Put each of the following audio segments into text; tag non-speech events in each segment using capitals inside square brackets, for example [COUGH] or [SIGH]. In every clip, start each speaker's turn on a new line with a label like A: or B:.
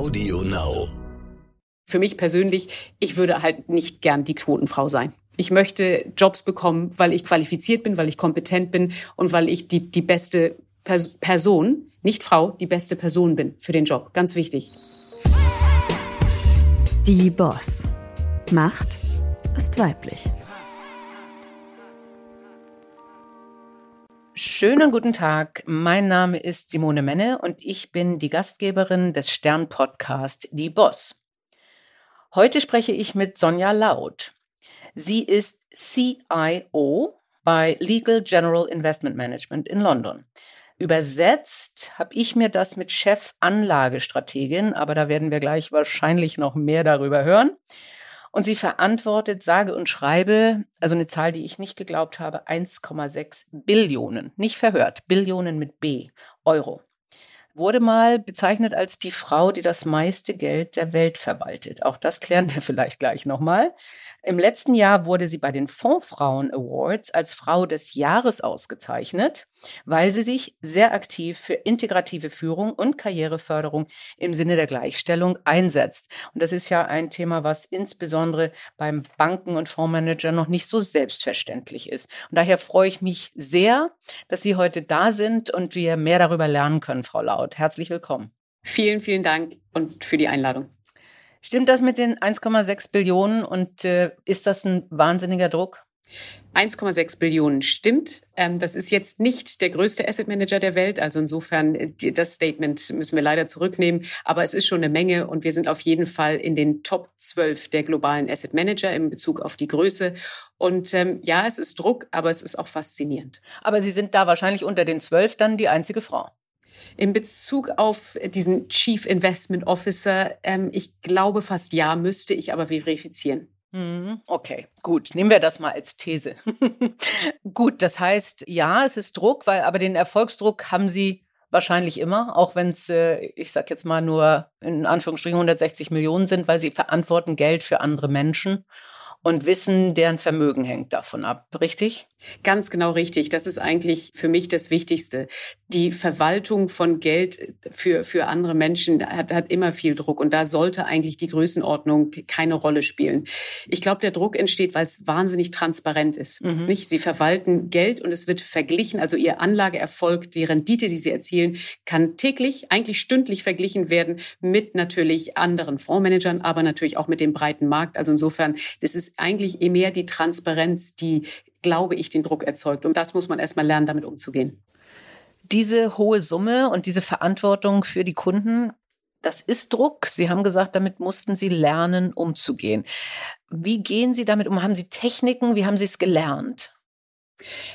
A: Audio Now.
B: Für mich persönlich, ich würde halt nicht gern die Quotenfrau sein. Ich möchte Jobs bekommen, weil ich qualifiziert bin, weil ich kompetent bin und weil ich die, die beste Pers Person, nicht Frau, die beste Person bin für den Job. Ganz wichtig.
C: Die Boss. Macht ist weiblich.
D: Schönen guten Tag. Mein Name ist Simone Menne und ich bin die Gastgeberin des Stern-Podcast Die Boss. Heute spreche ich mit Sonja Laut. Sie ist CIO bei Legal General Investment Management in London. Übersetzt habe ich mir das mit Chef Anlagestrategin, aber da werden wir gleich wahrscheinlich noch mehr darüber hören. Und sie verantwortet, sage und schreibe, also eine Zahl, die ich nicht geglaubt habe, 1,6 Billionen, nicht verhört, Billionen mit B, Euro wurde mal bezeichnet als die Frau, die das meiste Geld der Welt verwaltet. Auch das klären wir [LAUGHS] vielleicht gleich nochmal. Im letzten Jahr wurde sie bei den Fondsfrauen Awards als Frau des Jahres ausgezeichnet, weil sie sich sehr aktiv für integrative Führung und Karriereförderung im Sinne der Gleichstellung einsetzt. Und das ist ja ein Thema, was insbesondere beim Banken- und Fondsmanager noch nicht so selbstverständlich ist. Und daher freue ich mich sehr, dass Sie heute da sind und wir mehr darüber lernen können, Frau Laut. Cloud. Herzlich willkommen.
B: Vielen, vielen Dank und für die Einladung.
D: Stimmt das mit den 1,6 Billionen und äh, ist das ein wahnsinniger Druck?
B: 1,6 Billionen stimmt. Ähm, das ist jetzt nicht der größte Asset Manager der Welt. Also insofern, äh, das Statement müssen wir leider zurücknehmen. Aber es ist schon eine Menge und wir sind auf jeden Fall in den Top 12 der globalen Asset Manager in Bezug auf die Größe. Und ähm, ja, es ist Druck, aber es ist auch faszinierend.
D: Aber Sie sind da wahrscheinlich unter den zwölf dann die einzige Frau.
B: In Bezug auf diesen Chief Investment Officer, ähm, ich glaube fast ja, müsste ich aber verifizieren.
D: Mhm. Okay, gut. Nehmen wir das mal als These. [LAUGHS] gut, das heißt, ja, es ist Druck, weil aber den Erfolgsdruck haben Sie wahrscheinlich immer, auch wenn es, äh, ich sag jetzt mal nur in Anführungsstrichen 160 Millionen sind, weil Sie verantworten Geld für andere Menschen und wissen, deren Vermögen hängt davon ab, richtig?
B: Ganz genau richtig. Das ist eigentlich für mich das Wichtigste. Die Verwaltung von Geld für, für andere Menschen hat, hat immer viel Druck und da sollte eigentlich die Größenordnung keine Rolle spielen. Ich glaube, der Druck entsteht, weil es wahnsinnig transparent ist. Mhm. Nicht? Sie verwalten Geld und es wird verglichen, also ihr Anlageerfolg, die Rendite, die sie erzielen, kann täglich, eigentlich stündlich verglichen werden mit natürlich anderen Fondsmanagern, aber natürlich auch mit dem breiten Markt. Also insofern, das ist eigentlich eher mehr die Transparenz, die glaube ich, den Druck erzeugt. Und das muss man erstmal lernen, damit umzugehen.
D: Diese hohe Summe und diese Verantwortung für die Kunden, das ist Druck. Sie haben gesagt, damit mussten Sie lernen, umzugehen. Wie gehen Sie damit um? Haben Sie Techniken? Wie haben Sie es gelernt?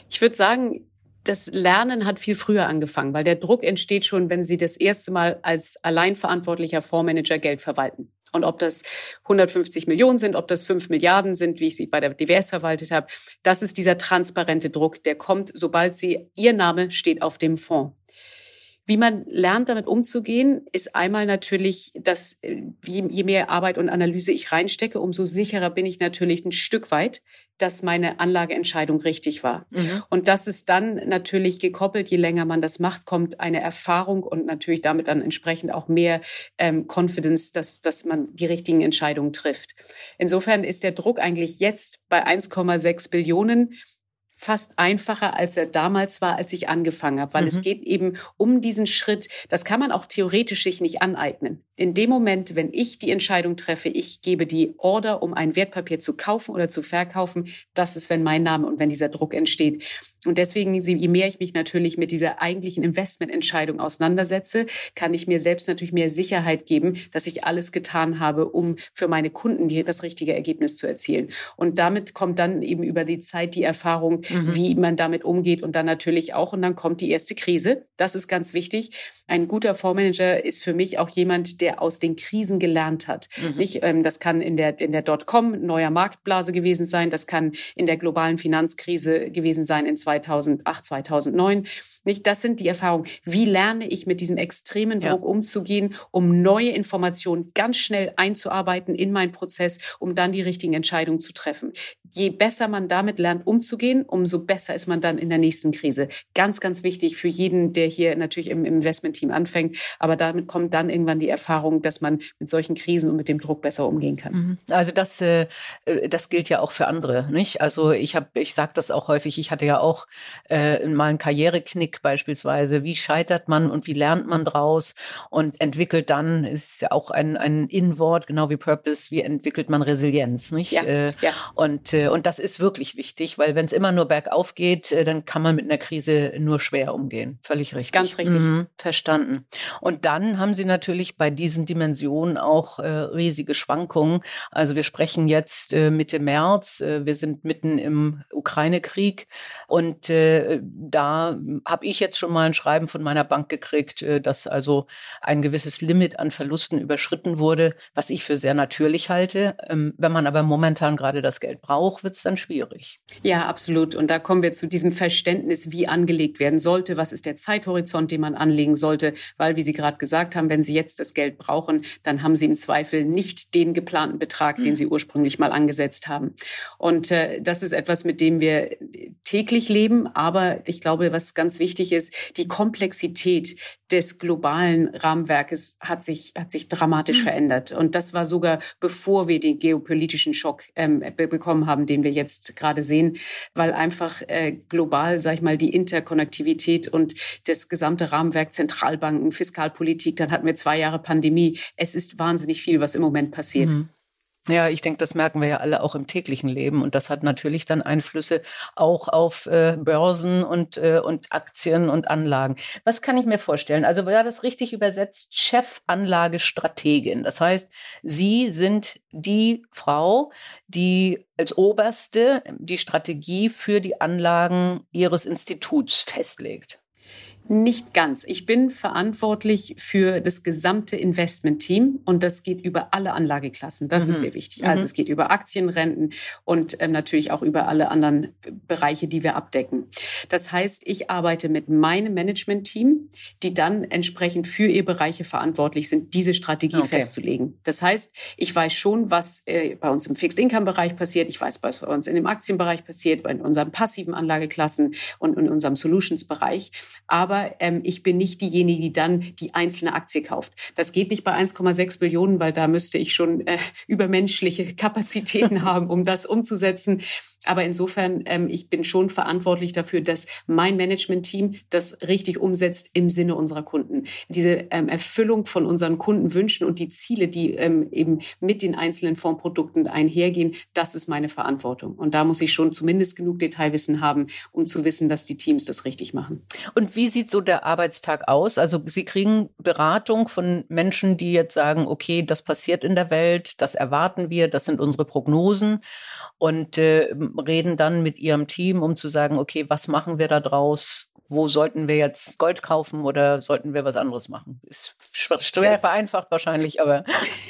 B: Ich würde sagen, das Lernen hat viel früher angefangen, weil der Druck entsteht schon, wenn Sie das erste Mal als alleinverantwortlicher Fondsmanager Geld verwalten. Und ob das 150 Millionen sind, ob das 5 Milliarden sind, wie ich sie bei der DWS verwaltet habe, das ist dieser transparente Druck, der kommt, sobald sie, ihr Name steht auf dem Fonds. Wie man lernt, damit umzugehen, ist einmal natürlich, dass je, mehr Arbeit und Analyse ich reinstecke, umso sicherer bin ich natürlich ein Stück weit, dass meine Anlageentscheidung richtig war. Mhm. Und das ist dann natürlich gekoppelt, je länger man das macht, kommt eine Erfahrung und natürlich damit dann entsprechend auch mehr ähm, Confidence, dass, dass man die richtigen Entscheidungen trifft. Insofern ist der Druck eigentlich jetzt bei 1,6 Billionen fast einfacher, als er damals war, als ich angefangen habe, weil mhm. es geht eben um diesen Schritt. Das kann man auch theoretisch sich nicht aneignen. In dem Moment, wenn ich die Entscheidung treffe, ich gebe die Order, um ein Wertpapier zu kaufen oder zu verkaufen, das ist, wenn mein Name und wenn dieser Druck entsteht. Und deswegen, je mehr ich mich natürlich mit dieser eigentlichen Investmententscheidung auseinandersetze, kann ich mir selbst natürlich mehr Sicherheit geben, dass ich alles getan habe, um für meine Kunden das richtige Ergebnis zu erzielen. Und damit kommt dann eben über die Zeit die Erfahrung, mhm. wie man damit umgeht und dann natürlich auch, und dann kommt die erste Krise. Das ist ganz wichtig. Ein guter Fondsmanager ist für mich auch jemand, der aus den Krisen gelernt hat. Mhm. Nicht, ähm, das kann in der, in der Dotcom neuer Marktblase gewesen sein. Das kann in der globalen Finanzkrise gewesen sein in 2008, 2009. Nicht, das sind die Erfahrungen. Wie lerne ich mit diesem extremen Druck ja. umzugehen, um neue Informationen ganz schnell einzuarbeiten in meinen Prozess, um dann die richtigen Entscheidungen zu treffen? je besser man damit lernt, umzugehen, umso besser ist man dann in der nächsten Krise. Ganz, ganz wichtig für jeden, der hier natürlich im Investmentteam anfängt. Aber damit kommt dann irgendwann die Erfahrung, dass man mit solchen Krisen und mit dem Druck besser umgehen kann. Mhm.
D: Also das, äh, das gilt ja auch für andere, nicht? Also ich habe, ich sage das auch häufig. Ich hatte ja auch äh, mal einen Karriereknick beispielsweise. Wie scheitert man und wie lernt man draus und entwickelt dann ist ja auch ein ein In-Wort, genau wie Purpose. Wie entwickelt man Resilienz, nicht? Ja, äh, ja. Und äh, und das ist wirklich wichtig, weil wenn es immer nur bergauf geht, äh, dann kann man mit einer Krise nur schwer umgehen. Völlig richtig.
B: Ganz richtig. Mhm,
D: verstanden. Und dann haben Sie natürlich bei diesen Dimensionen auch äh, riesige Schwankungen. Also wir sprechen jetzt äh, Mitte März, äh, wir sind mitten im Ukraine-Krieg und äh, da habe ich jetzt schon mal ein Schreiben von meiner Bank gekriegt, äh, dass also ein gewisses Limit an Verlusten überschritten wurde, was ich für sehr natürlich halte. Ähm, wenn man aber momentan gerade das Geld braucht, wird es dann schwierig.
B: Ja, absolut. Und da kommen wir zu diesem Verständnis, wie angelegt werden sollte. Was ist der Zeithorizont, den man anlegen sollte? Weil, wie Sie gerade gesagt haben, wenn Sie jetzt das Geld brauchen, dann haben Sie im Zweifel nicht den geplanten Betrag, den hm. Sie ursprünglich mal angesetzt haben. Und äh, das ist etwas, mit dem wir täglich leben. Aber ich glaube, was ganz wichtig ist, die Komplexität des globalen Rahmenwerkes hat sich, hat sich dramatisch mhm. verändert. Und das war sogar bevor wir den geopolitischen Schock ähm, bekommen haben, den wir jetzt gerade sehen, weil einfach äh, global, sag ich mal, die Interkonnektivität und das gesamte Rahmenwerk Zentralbanken, Fiskalpolitik, dann hatten wir zwei Jahre Pandemie. Es ist wahnsinnig viel, was im Moment passiert. Mhm.
D: Ja, ich denke, das merken wir ja alle auch im täglichen Leben. Und das hat natürlich dann Einflüsse auch auf äh, Börsen und, äh, und Aktien und Anlagen. Was kann ich mir vorstellen? Also war das richtig übersetzt? Chefanlagestrategin. Das heißt, Sie sind die Frau, die als Oberste die Strategie für die Anlagen Ihres Instituts festlegt.
B: Nicht ganz. Ich bin verantwortlich für das gesamte Investment-Team und das geht über alle Anlageklassen. Das mhm. ist sehr wichtig. Also mhm. es geht über Aktien, Renten und ähm, natürlich auch über alle anderen Bereiche, die wir abdecken. Das heißt, ich arbeite mit meinem Management-Team, die dann entsprechend für ihr Bereiche verantwortlich sind, diese Strategie okay. festzulegen. Das heißt, ich weiß schon, was äh, bei uns im Fixed-Income-Bereich passiert. Ich weiß, was bei uns in dem Aktienbereich passiert, bei unseren passiven Anlageklassen und in unserem Solutions-Bereich. Aber aber ähm, ich bin nicht diejenige, die dann die einzelne Aktie kauft. Das geht nicht bei 1,6 Billionen, weil da müsste ich schon äh, übermenschliche [LAUGHS] Kapazitäten [LAUGHS] haben, um das umzusetzen. Aber insofern, ähm, ich bin schon verantwortlich dafür, dass mein Management-Team das richtig umsetzt im Sinne unserer Kunden. Diese ähm, Erfüllung von unseren Kundenwünschen und die Ziele, die ähm, eben mit den einzelnen Fondsprodukten einhergehen, das ist meine Verantwortung. Und da muss ich schon zumindest genug Detailwissen haben, um zu wissen, dass die Teams das richtig machen.
D: Und wie sieht so der Arbeitstag aus? Also Sie kriegen Beratung von Menschen, die jetzt sagen, okay, das passiert in der Welt, das erwarten wir, das sind unsere Prognosen und äh, reden dann mit ihrem Team, um zu sagen, okay, was machen wir da draus? Wo sollten wir jetzt Gold kaufen oder sollten wir was anderes machen? Ist schwer vereinfacht wahrscheinlich, aber.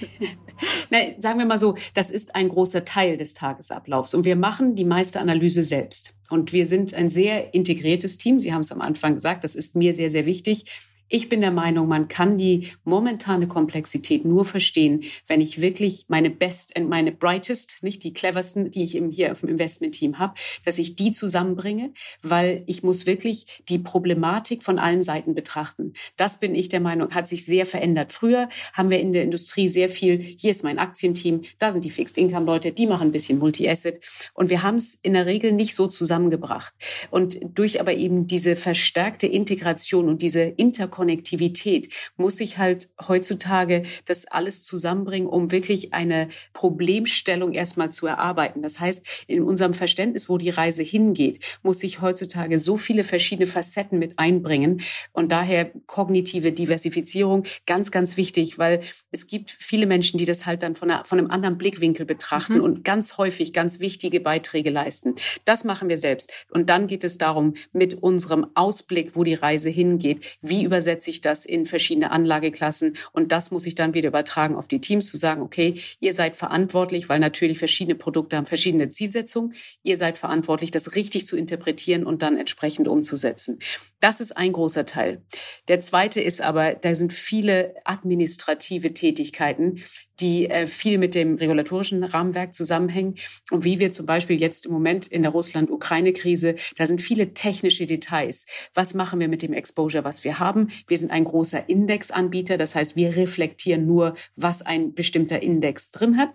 D: [LAUGHS] [LAUGHS]
B: Nein, sagen wir mal so, das ist ein großer Teil des Tagesablaufs und wir machen die meiste Analyse selbst. Und wir sind ein sehr integriertes Team. Sie haben es am Anfang gesagt, das ist mir sehr, sehr wichtig. Ich bin der Meinung, man kann die momentane Komplexität nur verstehen, wenn ich wirklich meine Best und meine Brightest, nicht die cleversten, die ich hier auf dem Investment-Team habe, dass ich die zusammenbringe, weil ich muss wirklich die Problematik von allen Seiten betrachten. Das bin ich der Meinung, hat sich sehr verändert. Früher haben wir in der Industrie sehr viel, hier ist mein Aktienteam, da sind die Fixed-Income-Leute, die machen ein bisschen Multi-Asset und wir haben es in der Regel nicht so zusammengebracht. Und durch aber eben diese verstärkte Integration und diese Interkonnektivität Konnektivität muss ich halt heutzutage das alles zusammenbringen, um wirklich eine Problemstellung erstmal zu erarbeiten. Das heißt, in unserem Verständnis, wo die Reise hingeht, muss ich heutzutage so viele verschiedene Facetten mit einbringen und daher kognitive Diversifizierung ganz, ganz wichtig, weil es gibt viele Menschen, die das halt dann von, einer, von einem anderen Blickwinkel betrachten mhm. und ganz häufig ganz wichtige Beiträge leisten. Das machen wir selbst. Und dann geht es darum, mit unserem Ausblick, wo die Reise hingeht, wie über übersetze ich das in verschiedene Anlageklassen und das muss ich dann wieder übertragen auf die Teams zu sagen, okay, ihr seid verantwortlich, weil natürlich verschiedene Produkte haben verschiedene Zielsetzungen. Ihr seid verantwortlich, das richtig zu interpretieren und dann entsprechend umzusetzen. Das ist ein großer Teil. Der zweite ist aber, da sind viele administrative Tätigkeiten, die äh, viel mit dem regulatorischen Rahmenwerk zusammenhängen. Und wie wir zum Beispiel jetzt im Moment in der Russland-Ukraine-Krise, da sind viele technische Details. Was machen wir mit dem Exposure, was wir haben? Wir sind ein großer Indexanbieter. Das heißt, wir reflektieren nur, was ein bestimmter Index drin hat.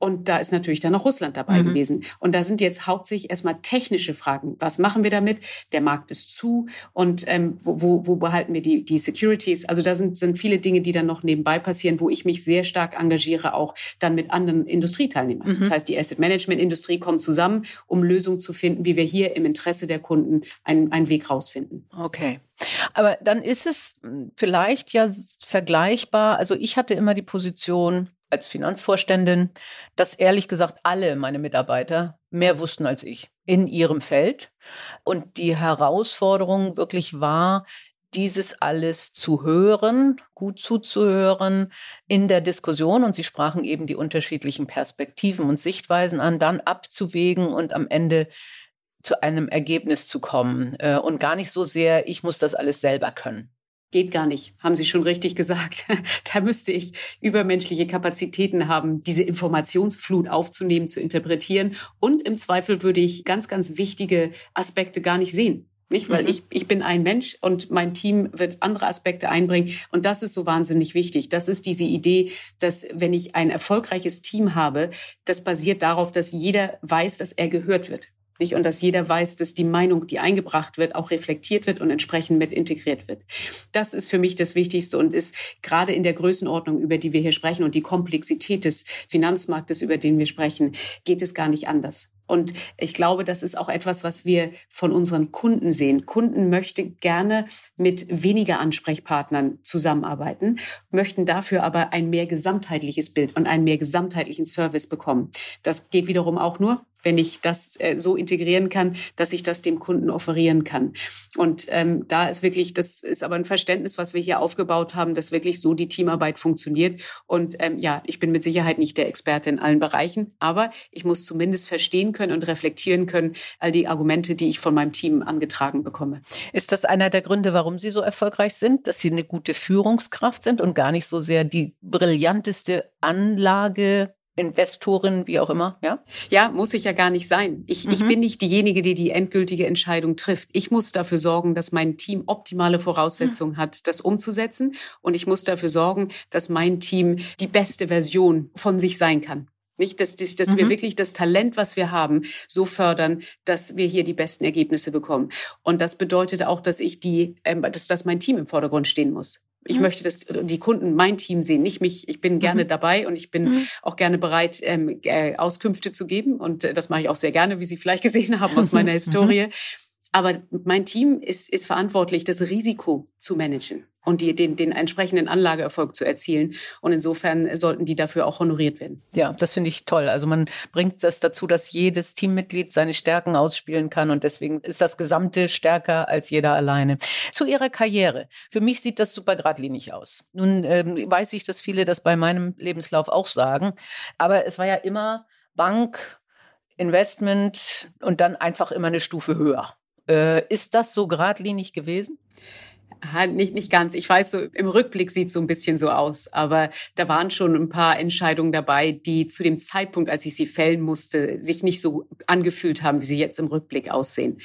B: Und da ist natürlich dann noch Russland dabei mhm. gewesen. Und da sind jetzt hauptsächlich erstmal technische Fragen. Was machen wir damit? Der Markt ist zu und ähm, wo, wo, wo behalten wir die, die Securities? Also da sind, sind viele Dinge, die dann noch nebenbei passieren, wo ich mich sehr stark engagiere, auch dann mit anderen Industrieteilnehmern. Mhm. Das heißt, die Asset Management Industrie kommt zusammen, um Lösungen zu finden, wie wir hier im Interesse der Kunden einen, einen Weg rausfinden.
D: Okay. Aber dann ist es vielleicht ja vergleichbar. Also ich hatte immer die Position, als Finanzvorständin, dass ehrlich gesagt alle meine Mitarbeiter mehr wussten als ich in ihrem Feld. Und die Herausforderung wirklich war, dieses alles zu hören, gut zuzuhören in der Diskussion. Und Sie sprachen eben die unterschiedlichen Perspektiven und Sichtweisen an, dann abzuwägen und am Ende zu einem Ergebnis zu kommen. Äh, und gar nicht so sehr, ich muss das alles selber können.
B: Geht gar nicht, haben Sie schon richtig gesagt. [LAUGHS] da müsste ich übermenschliche Kapazitäten haben, diese Informationsflut aufzunehmen, zu interpretieren. Und im Zweifel würde ich ganz, ganz wichtige Aspekte gar nicht sehen. Nicht, weil mhm. ich, ich bin ein Mensch und mein Team wird andere Aspekte einbringen. Und das ist so wahnsinnig wichtig. Das ist diese Idee, dass wenn ich ein erfolgreiches Team habe, das basiert darauf, dass jeder weiß, dass er gehört wird. Nicht? Und dass jeder weiß, dass die Meinung, die eingebracht wird, auch reflektiert wird und entsprechend mit integriert wird. Das ist für mich das Wichtigste und ist gerade in der Größenordnung, über die wir hier sprechen und die Komplexität des Finanzmarktes, über den wir sprechen, geht es gar nicht anders. Und ich glaube, das ist auch etwas, was wir von unseren Kunden sehen. Kunden möchten gerne mit weniger Ansprechpartnern zusammenarbeiten, möchten dafür aber ein mehr gesamtheitliches Bild und einen mehr gesamtheitlichen Service bekommen. Das geht wiederum auch nur, wenn ich das äh, so integrieren kann, dass ich das dem Kunden offerieren kann. Und ähm, da ist wirklich, das ist aber ein Verständnis, was wir hier aufgebaut haben, dass wirklich so die Teamarbeit funktioniert. Und ähm, ja, ich bin mit Sicherheit nicht der Experte in allen Bereichen, aber ich muss zumindest verstehen können und reflektieren können all die Argumente, die ich von meinem Team angetragen bekomme.
D: Ist das einer der Gründe, warum Sie so erfolgreich sind, dass Sie eine gute Führungskraft sind und gar nicht so sehr die brillanteste Anlage Investorin, wie auch immer, ja?
B: Ja, muss ich ja gar nicht sein. Ich, mhm. ich bin nicht diejenige, die die endgültige Entscheidung trifft. Ich muss dafür sorgen, dass mein Team optimale Voraussetzungen mhm. hat, das umzusetzen. Und ich muss dafür sorgen, dass mein Team die beste Version von sich sein kann. Nicht, dass, dass mhm. wir wirklich das Talent, was wir haben, so fördern, dass wir hier die besten Ergebnisse bekommen. Und das bedeutet auch, dass ich die, ähm, dass, dass mein Team im Vordergrund stehen muss. Ich mhm. möchte, dass die Kunden mein Team sehen, nicht mich. Ich bin gerne mhm. dabei und ich bin mhm. auch gerne bereit, ähm, äh, Auskünfte zu geben. Und äh, das mache ich auch sehr gerne, wie Sie vielleicht gesehen haben aus meiner [LAUGHS] Historie. Aber mein Team ist, ist verantwortlich, das Risiko zu managen und die, den, den entsprechenden Anlageerfolg zu erzielen. Und insofern sollten die dafür auch honoriert werden.
D: Ja, das finde ich toll. Also man bringt das dazu, dass jedes Teammitglied seine Stärken ausspielen kann und deswegen ist das Gesamte stärker als jeder alleine. Zu Ihrer Karriere. Für mich sieht das super geradlinig aus. Nun ähm, weiß ich, dass viele das bei meinem Lebenslauf auch sagen, aber es war ja immer Bank, Investment und dann einfach immer eine Stufe höher. Äh, ist das so geradlinig gewesen?
B: nicht, nicht ganz. Ich weiß, so im Rückblick sieht so ein bisschen so aus, aber da waren schon ein paar Entscheidungen dabei, die zu dem Zeitpunkt, als ich sie fällen musste, sich nicht so angefühlt haben, wie sie jetzt im Rückblick aussehen.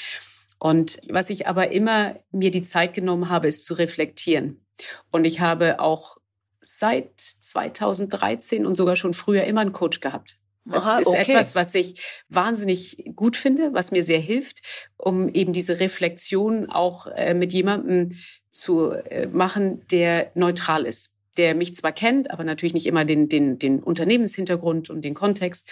B: Und was ich aber immer mir die Zeit genommen habe, ist zu reflektieren. Und ich habe auch seit 2013 und sogar schon früher immer einen Coach gehabt. Das Aha, ist okay. etwas, was ich wahnsinnig gut finde, was mir sehr hilft, um eben diese Reflexion auch äh, mit jemandem zu äh, machen, der neutral ist der mich zwar kennt, aber natürlich nicht immer den, den, den Unternehmenshintergrund und den Kontext.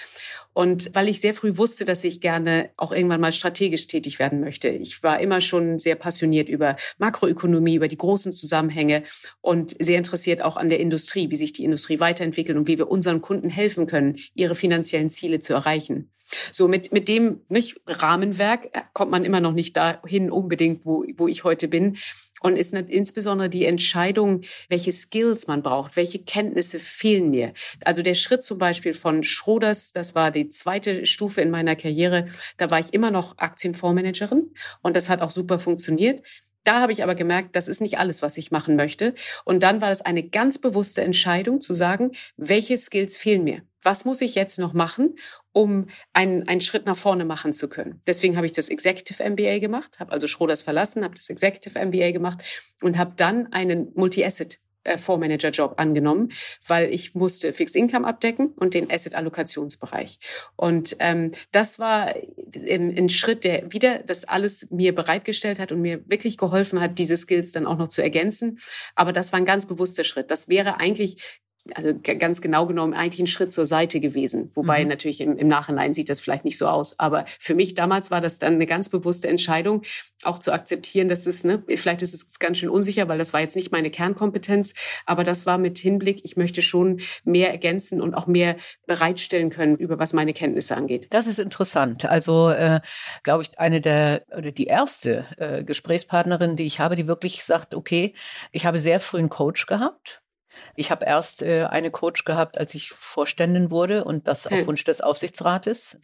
B: Und weil ich sehr früh wusste, dass ich gerne auch irgendwann mal strategisch tätig werden möchte. Ich war immer schon sehr passioniert über Makroökonomie, über die großen Zusammenhänge und sehr interessiert auch an der Industrie, wie sich die Industrie weiterentwickelt und wie wir unseren Kunden helfen können, ihre finanziellen Ziele zu erreichen. So mit, mit dem nicht, Rahmenwerk kommt man immer noch nicht dahin unbedingt, wo, wo ich heute bin. Und ist nicht insbesondere die Entscheidung, welche Skills man braucht, welche Kenntnisse fehlen mir. Also der Schritt zum Beispiel von Schroders, das war die zweite Stufe in meiner Karriere, da war ich immer noch Aktienfondsmanagerin und das hat auch super funktioniert. Da habe ich aber gemerkt, das ist nicht alles, was ich machen möchte. Und dann war das eine ganz bewusste Entscheidung zu sagen, welche Skills fehlen mir? Was muss ich jetzt noch machen, um einen, einen Schritt nach vorne machen zu können? Deswegen habe ich das Executive MBA gemacht, habe also Schroders verlassen, habe das Executive MBA gemacht und habe dann einen Multi-Asset äh, Fondsmanager-Job angenommen, weil ich musste Fixed Income abdecken und den Asset-Allokationsbereich. Und ähm, das war ein, ein Schritt, der wieder das alles mir bereitgestellt hat und mir wirklich geholfen hat, diese Skills dann auch noch zu ergänzen. Aber das war ein ganz bewusster Schritt. Das wäre eigentlich also ganz genau genommen eigentlich ein Schritt zur Seite gewesen. Wobei mhm. natürlich im, im, Nachhinein sieht das vielleicht nicht so aus. Aber für mich damals war das dann eine ganz bewusste Entscheidung, auch zu akzeptieren, dass es, ne, vielleicht ist es ganz schön unsicher, weil das war jetzt nicht meine Kernkompetenz. Aber das war mit Hinblick, ich möchte schon mehr ergänzen und auch mehr bereitstellen können, über was meine Kenntnisse angeht.
D: Das ist interessant. Also, äh, glaube ich, eine der, oder die erste äh, Gesprächspartnerin, die ich habe, die wirklich sagt, okay, ich habe sehr früh einen Coach gehabt ich habe erst äh, eine Coach gehabt, als ich Vorständin wurde und das auf Wunsch des Aufsichtsrates.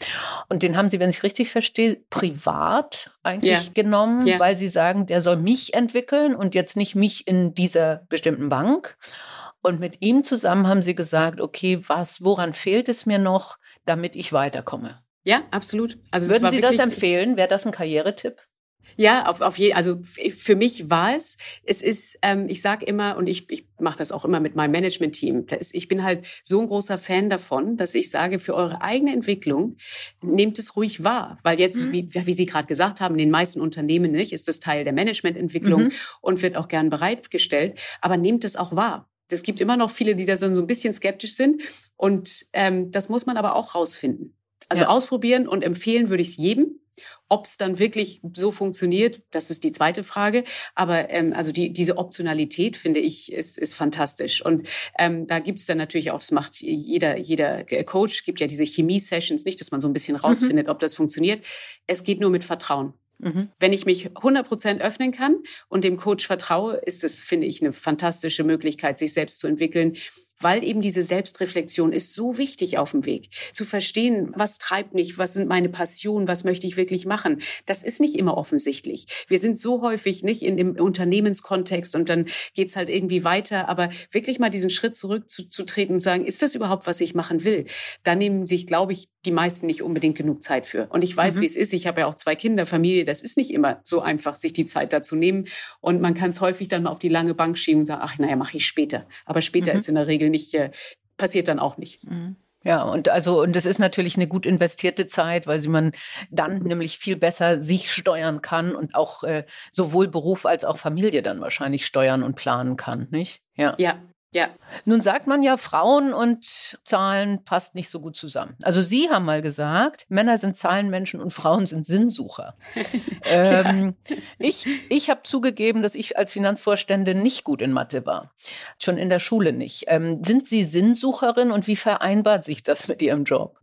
D: Und den haben sie, wenn ich richtig verstehe, privat eigentlich ja. genommen, ja. weil sie sagen, der soll mich entwickeln und jetzt nicht mich in dieser bestimmten Bank. Und mit ihm zusammen haben sie gesagt, okay, was, woran fehlt es mir noch, damit ich weiterkomme?
B: Ja, absolut.
D: Also Würden Sie das empfehlen? Wäre das ein Karrieretipp?
B: Ja, auf, auf je, also für mich war es, es ist, ähm, ich sage immer, und ich, ich mache das auch immer mit meinem Management-Team, ich bin halt so ein großer Fan davon, dass ich sage, für eure eigene Entwicklung nehmt es ruhig wahr. Weil jetzt, mhm. wie, wie Sie gerade gesagt haben, in den meisten Unternehmen nicht, ist das Teil der Managemententwicklung mhm. und wird auch gern bereitgestellt, aber nehmt es auch wahr. Es gibt immer noch viele, die da so ein bisschen skeptisch sind. Und ähm, das muss man aber auch rausfinden. Also ja. ausprobieren und empfehlen würde ich es jedem. Ob es dann wirklich so funktioniert, das ist die zweite Frage. Aber ähm, also die, diese Optionalität, finde ich, ist, ist fantastisch. Und ähm, da gibt es dann natürlich auch, das macht jeder, jeder Coach, gibt ja diese Chemie-Sessions, nicht, dass man so ein bisschen mhm. rausfindet, mhm. ob das funktioniert. Es geht nur mit Vertrauen. Mhm. Wenn ich mich 100 Prozent öffnen kann und dem Coach vertraue, ist es, finde ich, eine fantastische Möglichkeit, sich selbst zu entwickeln weil eben diese Selbstreflexion ist so wichtig auf dem Weg. Zu verstehen, was treibt mich, was sind meine Passionen, was möchte ich wirklich machen. Das ist nicht immer offensichtlich. Wir sind so häufig nicht in dem Unternehmenskontext und dann geht's halt irgendwie weiter. Aber wirklich mal diesen Schritt zurückzutreten und sagen, ist das überhaupt, was ich machen will? Da nehmen sich, glaube ich, die meisten nicht unbedingt genug Zeit für. Und ich weiß, mhm. wie es ist. Ich habe ja auch zwei Kinder, Familie. Das ist nicht immer so einfach, sich die Zeit dazu nehmen. Und man kann es häufig dann mal auf die lange Bank schieben und sagen, ach, naja, mache ich später. Aber später mhm. ist in der Regel nicht, äh, passiert dann auch nicht.
D: Mhm. Ja, und also, und es ist natürlich eine gut investierte Zeit, weil sie man dann nämlich viel besser sich steuern kann und auch äh, sowohl Beruf als auch Familie dann wahrscheinlich steuern und planen kann, nicht?
B: Ja. Ja, ja.
D: Nun sagt man ja, Frauen und Zahlen passt nicht so gut zusammen. Also Sie haben mal gesagt, Männer sind Zahlenmenschen und Frauen sind Sinnsucher. [LAUGHS] ähm, ja. Ich, ich habe zugegeben, dass ich als Finanzvorständin nicht gut in Mathe war. Schon in der Schule nicht. Ähm, sind Sie Sinnsucherin und wie vereinbart sich das mit Ihrem Job?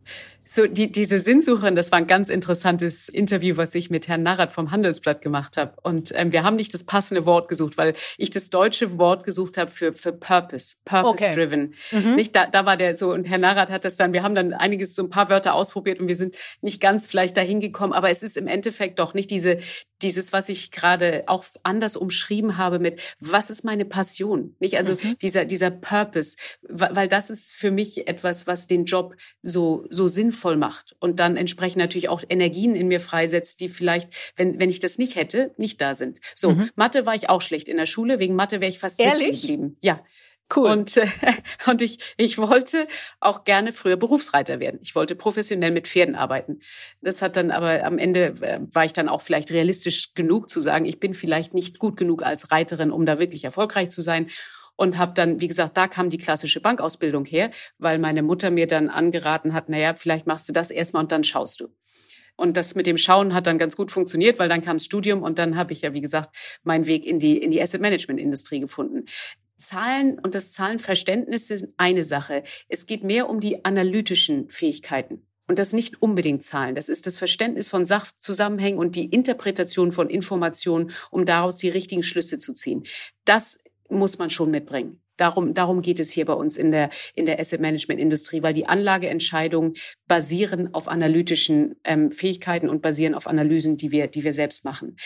B: So, die, diese Sinnsucherin, das war ein ganz interessantes Interview, was ich mit Herrn Narrat vom Handelsblatt gemacht habe. Und ähm, wir haben nicht das passende Wort gesucht, weil ich das deutsche Wort gesucht habe für, für Purpose, Purpose-driven. Okay. Mhm. Nicht, da, da war der so, und Herr Narrat hat das dann, wir haben dann einiges, so ein paar Wörter ausprobiert und wir sind nicht ganz vielleicht dahin gekommen, aber es ist im Endeffekt doch nicht diese, dieses, was ich gerade auch anders umschrieben habe mit, was ist meine Passion? Nicht, also mhm. dieser, dieser Purpose, weil das ist für mich etwas, was den Job so, so sinnvoll macht und dann entsprechend natürlich auch Energien in mir freisetzt, die vielleicht, wenn, wenn ich das nicht hätte, nicht da sind. So, mhm. Mathe war ich auch schlecht in der Schule, wegen Mathe wäre ich fast
D: Ehrlich?
B: sitzen geblieben. Ja.
D: Cool.
B: Und, äh, [LAUGHS] und ich, ich wollte auch gerne früher Berufsreiter werden. Ich wollte professionell mit Pferden arbeiten. Das hat dann aber am Ende äh, war ich dann auch vielleicht realistisch genug zu sagen, ich bin vielleicht nicht gut genug als Reiterin, um da wirklich erfolgreich zu sein. Und habe dann, wie gesagt, da kam die klassische Bankausbildung her, weil meine Mutter mir dann angeraten hat, naja, vielleicht machst du das erstmal und dann schaust du. Und das mit dem Schauen hat dann ganz gut funktioniert, weil dann kam das Studium und dann habe ich ja, wie gesagt, meinen Weg in die, in die Asset Management Industrie gefunden. Zahlen und das Zahlenverständnis sind eine Sache. Es geht mehr um die analytischen Fähigkeiten. Und das nicht unbedingt Zahlen. Das ist das Verständnis von Sachzusammenhängen und die Interpretation von Informationen, um daraus die richtigen Schlüsse zu ziehen. Das muss man schon mitbringen. Darum, darum geht es hier bei uns in der, in der Asset Management Industrie, weil die Anlageentscheidungen basieren auf analytischen ähm, Fähigkeiten und basieren auf Analysen, die wir, die wir selbst machen.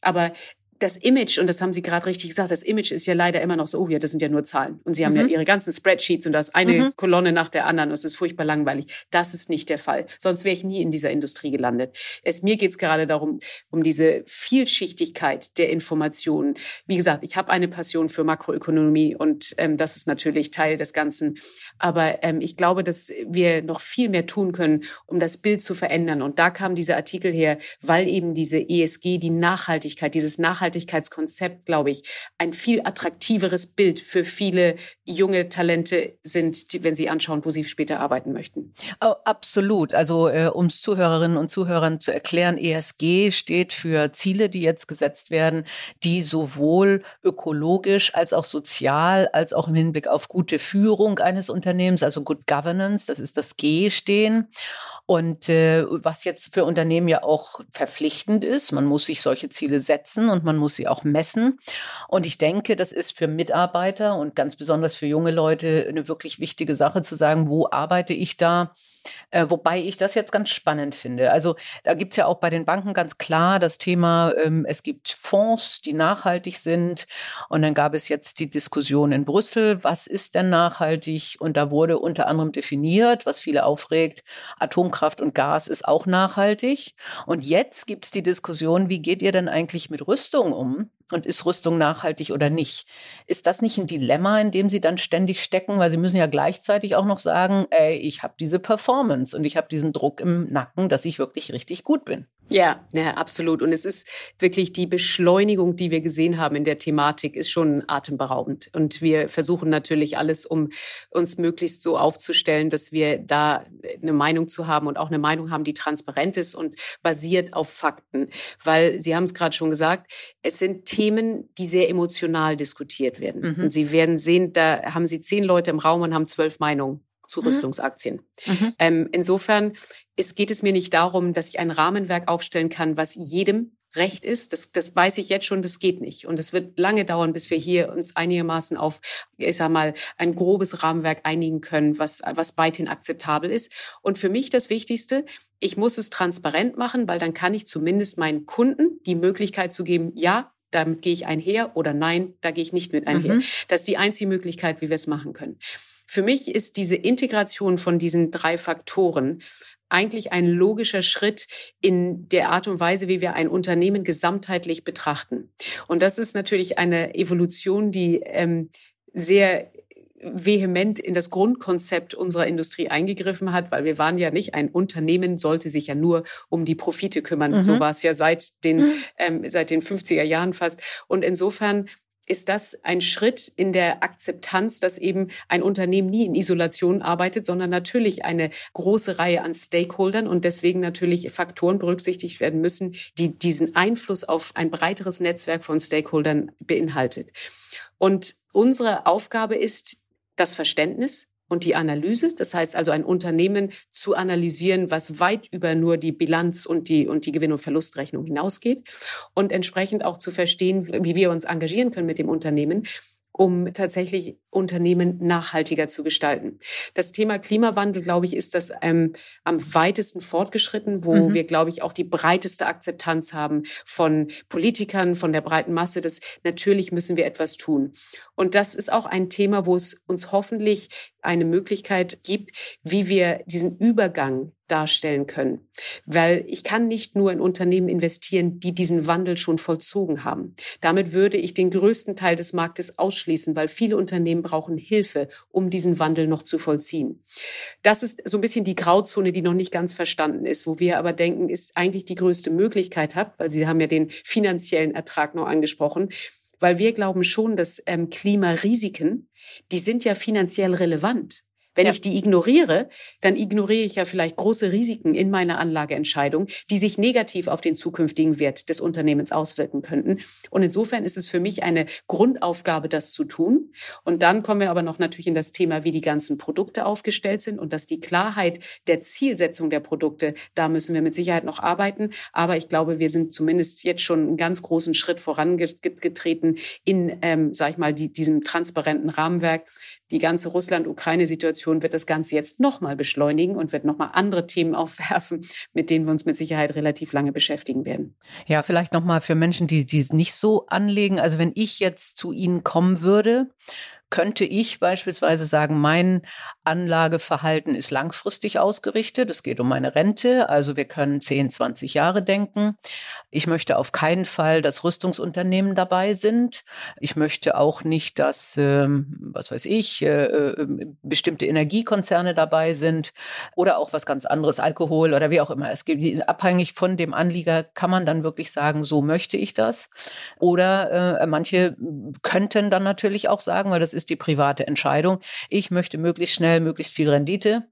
B: Aber das Image, und das haben Sie gerade richtig gesagt, das Image ist ja leider immer noch so, oh ja, das sind ja nur Zahlen. Und Sie haben mhm. ja Ihre ganzen Spreadsheets und das eine mhm. Kolonne nach der anderen. Und es ist furchtbar langweilig. Das ist nicht der Fall. Sonst wäre ich nie in dieser Industrie gelandet. Es, mir geht es gerade darum, um diese Vielschichtigkeit der Informationen. Wie gesagt, ich habe eine Passion für Makroökonomie und ähm, das ist natürlich Teil des Ganzen. Aber ähm, ich glaube, dass wir noch viel mehr tun können, um das Bild zu verändern. Und da kam dieser Artikel her, weil eben diese ESG, die Nachhaltigkeit, dieses Nachhaltigkeitskonzept, glaube ich, ein viel attraktiveres Bild für viele junge Talente sind, die, wenn sie anschauen, wo sie später arbeiten möchten.
D: Oh, absolut. Also äh, um es Zuhörerinnen und Zuhörern zu erklären, ESG steht für Ziele, die jetzt gesetzt werden, die sowohl ökologisch als auch sozial, als auch im Hinblick auf gute Führung eines Unternehmens, also Good Governance, das ist das G stehen. Und äh, was jetzt für Unternehmen ja auch verpflichtend ist, man muss sich solche Ziele setzen und man muss sie auch messen. Und ich denke, das ist für Mitarbeiter und ganz besonders für junge Leute eine wirklich wichtige Sache zu sagen, wo arbeite ich da? Äh, wobei ich das jetzt ganz spannend finde. Also da gibt es ja auch bei den Banken ganz klar das Thema, ähm, es gibt Fonds, die nachhaltig sind. Und dann gab es jetzt die Diskussion in Brüssel, was ist denn nachhaltig? Und da wurde unter anderem definiert, was viele aufregt, Atomkraft und Gas ist auch nachhaltig. Und jetzt gibt es die Diskussion, wie geht ihr denn eigentlich mit Rüstung um? Und ist Rüstung nachhaltig oder nicht? Ist das nicht ein Dilemma, in dem Sie dann ständig stecken? Weil Sie müssen ja gleichzeitig auch noch sagen, ey, ich habe diese Performance und ich habe diesen Druck im Nacken, dass ich wirklich richtig gut bin.
B: Ja, ja, absolut. Und es ist wirklich die Beschleunigung, die wir gesehen haben in der Thematik, ist schon atemberaubend. Und wir versuchen natürlich alles, um uns möglichst so aufzustellen, dass wir da eine Meinung zu haben und auch eine Meinung haben, die transparent ist und basiert auf Fakten. Weil Sie haben es gerade schon gesagt, es sind Themen, die sehr emotional diskutiert werden. Mhm. Und Sie werden sehen, da haben Sie zehn Leute im Raum und haben zwölf Meinungen zu mhm. Rüstungsaktien. Mhm. Ähm, insofern ist, geht es mir nicht darum, dass ich ein Rahmenwerk aufstellen kann, was jedem recht ist. Das, das weiß ich jetzt schon, das geht nicht. Und es wird lange dauern, bis wir hier uns einigermaßen auf, ich sag mal, ein grobes Rahmenwerk einigen können, was, was weithin akzeptabel ist. Und für mich das Wichtigste, ich muss es transparent machen, weil dann kann ich zumindest meinen Kunden die Möglichkeit zu geben, ja, damit gehe ich einher oder nein, da gehe ich nicht mit einher. Mhm. Das ist die einzige Möglichkeit, wie wir es machen können. Für mich ist diese Integration von diesen drei Faktoren eigentlich ein logischer Schritt in der Art und Weise, wie wir ein Unternehmen gesamtheitlich betrachten. Und das ist natürlich eine Evolution, die ähm, sehr vehement in das Grundkonzept unserer Industrie eingegriffen hat, weil wir waren ja nicht ein Unternehmen, sollte sich ja nur um die Profite kümmern. Mhm. So war es ja seit den, mhm. ähm, seit den 50er Jahren fast. Und insofern ist das ein Schritt in der Akzeptanz, dass eben ein Unternehmen nie in Isolation arbeitet, sondern natürlich eine große Reihe an Stakeholdern und deswegen natürlich Faktoren berücksichtigt werden müssen, die diesen Einfluss auf ein breiteres Netzwerk von Stakeholdern beinhaltet. Und unsere Aufgabe ist das Verständnis und die Analyse. Das heißt also ein Unternehmen zu analysieren, was weit über nur die Bilanz und die, und die Gewinn- und Verlustrechnung hinausgeht und entsprechend auch zu verstehen, wie wir uns engagieren können mit dem Unternehmen um tatsächlich Unternehmen nachhaltiger zu gestalten. Das Thema Klimawandel, glaube ich, ist das ähm, am weitesten fortgeschritten, wo mhm. wir, glaube ich, auch die breiteste Akzeptanz haben von Politikern, von der breiten Masse. Das natürlich müssen wir etwas tun. Und das ist auch ein Thema, wo es uns hoffentlich eine Möglichkeit gibt, wie wir diesen Übergang darstellen können. Weil ich kann nicht nur in Unternehmen investieren, die diesen Wandel schon vollzogen haben. Damit würde ich den größten Teil des Marktes ausschließen, weil viele Unternehmen brauchen Hilfe, um diesen Wandel noch zu vollziehen. Das ist so ein bisschen die Grauzone, die noch nicht ganz verstanden ist, wo wir aber denken, ist eigentlich die größte Möglichkeit hat, weil Sie haben ja den finanziellen Ertrag noch angesprochen, weil wir glauben schon, dass ähm, Klimarisiken, die sind ja finanziell relevant. Wenn ja. ich die ignoriere, dann ignoriere ich ja vielleicht große Risiken in meiner Anlageentscheidung, die sich negativ auf den zukünftigen Wert des Unternehmens auswirken könnten. Und insofern ist es für mich eine Grundaufgabe, das zu tun. Und dann kommen wir aber noch natürlich in das Thema, wie die ganzen Produkte aufgestellt sind und dass die Klarheit der Zielsetzung der Produkte, da müssen wir mit Sicherheit noch arbeiten. Aber ich glaube, wir sind zumindest jetzt schon einen ganz großen Schritt vorangetreten in, ähm, sag ich mal, die, diesem transparenten Rahmenwerk die ganze Russland-Ukraine-Situation wird das Ganze jetzt nochmal beschleunigen und wird nochmal andere Themen aufwerfen, mit denen wir uns mit Sicherheit relativ lange beschäftigen werden.
D: Ja, vielleicht nochmal für Menschen, die, die es nicht so anlegen. Also wenn ich jetzt zu Ihnen kommen würde, könnte ich beispielsweise sagen, mein Anlageverhalten ist langfristig ausgerichtet. Es geht um meine Rente. Also wir können 10, 20 Jahre denken. Ich möchte auf keinen Fall, dass Rüstungsunternehmen dabei sind. Ich möchte auch nicht, dass, ähm, was weiß ich, äh, äh, bestimmte Energiekonzerne dabei sind oder auch was ganz anderes, Alkohol oder wie auch immer. Es gibt, abhängig von dem Anlieger kann man dann wirklich sagen, so möchte ich das. Oder äh, manche könnten dann natürlich auch sagen, weil das ist ist die private Entscheidung. Ich möchte möglichst schnell, möglichst viel Rendite.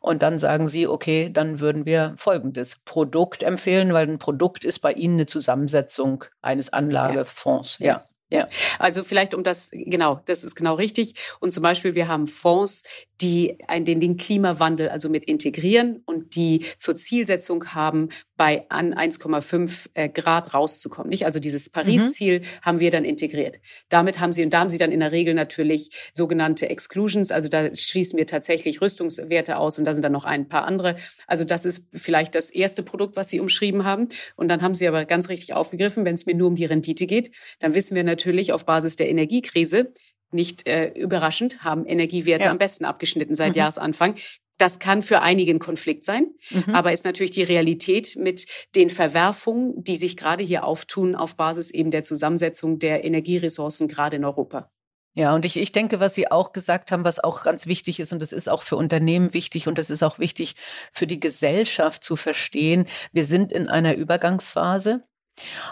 D: Und dann sagen Sie, okay, dann würden wir folgendes Produkt empfehlen, weil ein Produkt ist bei Ihnen eine Zusammensetzung eines Anlagefonds.
B: Ja. ja. Ja, also vielleicht um das, genau, das ist genau richtig. Und zum Beispiel, wir haben Fonds, die den, den Klimawandel also mit integrieren und die zur Zielsetzung haben, bei an 1,5 äh, Grad rauszukommen. Nicht? Also dieses Paris-Ziel mhm. haben wir dann integriert. Damit haben sie, und da haben sie dann in der Regel natürlich sogenannte Exclusions, also da schließen wir tatsächlich Rüstungswerte aus und da sind dann noch ein paar andere. Also das ist vielleicht das erste Produkt, was sie umschrieben haben. Und dann haben sie aber ganz richtig aufgegriffen, wenn es mir nur um die Rendite geht, dann wissen wir natürlich auf Basis der Energiekrise, nicht äh, überraschend, haben Energiewerte ja. am besten abgeschnitten seit mhm. Jahresanfang. Das kann für einige ein Konflikt sein, mhm. aber ist natürlich die Realität mit den Verwerfungen, die sich gerade hier auftun auf Basis eben der Zusammensetzung der Energieressourcen gerade in Europa.
D: Ja, und ich, ich denke, was Sie auch gesagt haben, was auch ganz wichtig ist, und das ist auch für Unternehmen wichtig und das ist auch wichtig für die Gesellschaft zu verstehen, wir sind in einer Übergangsphase.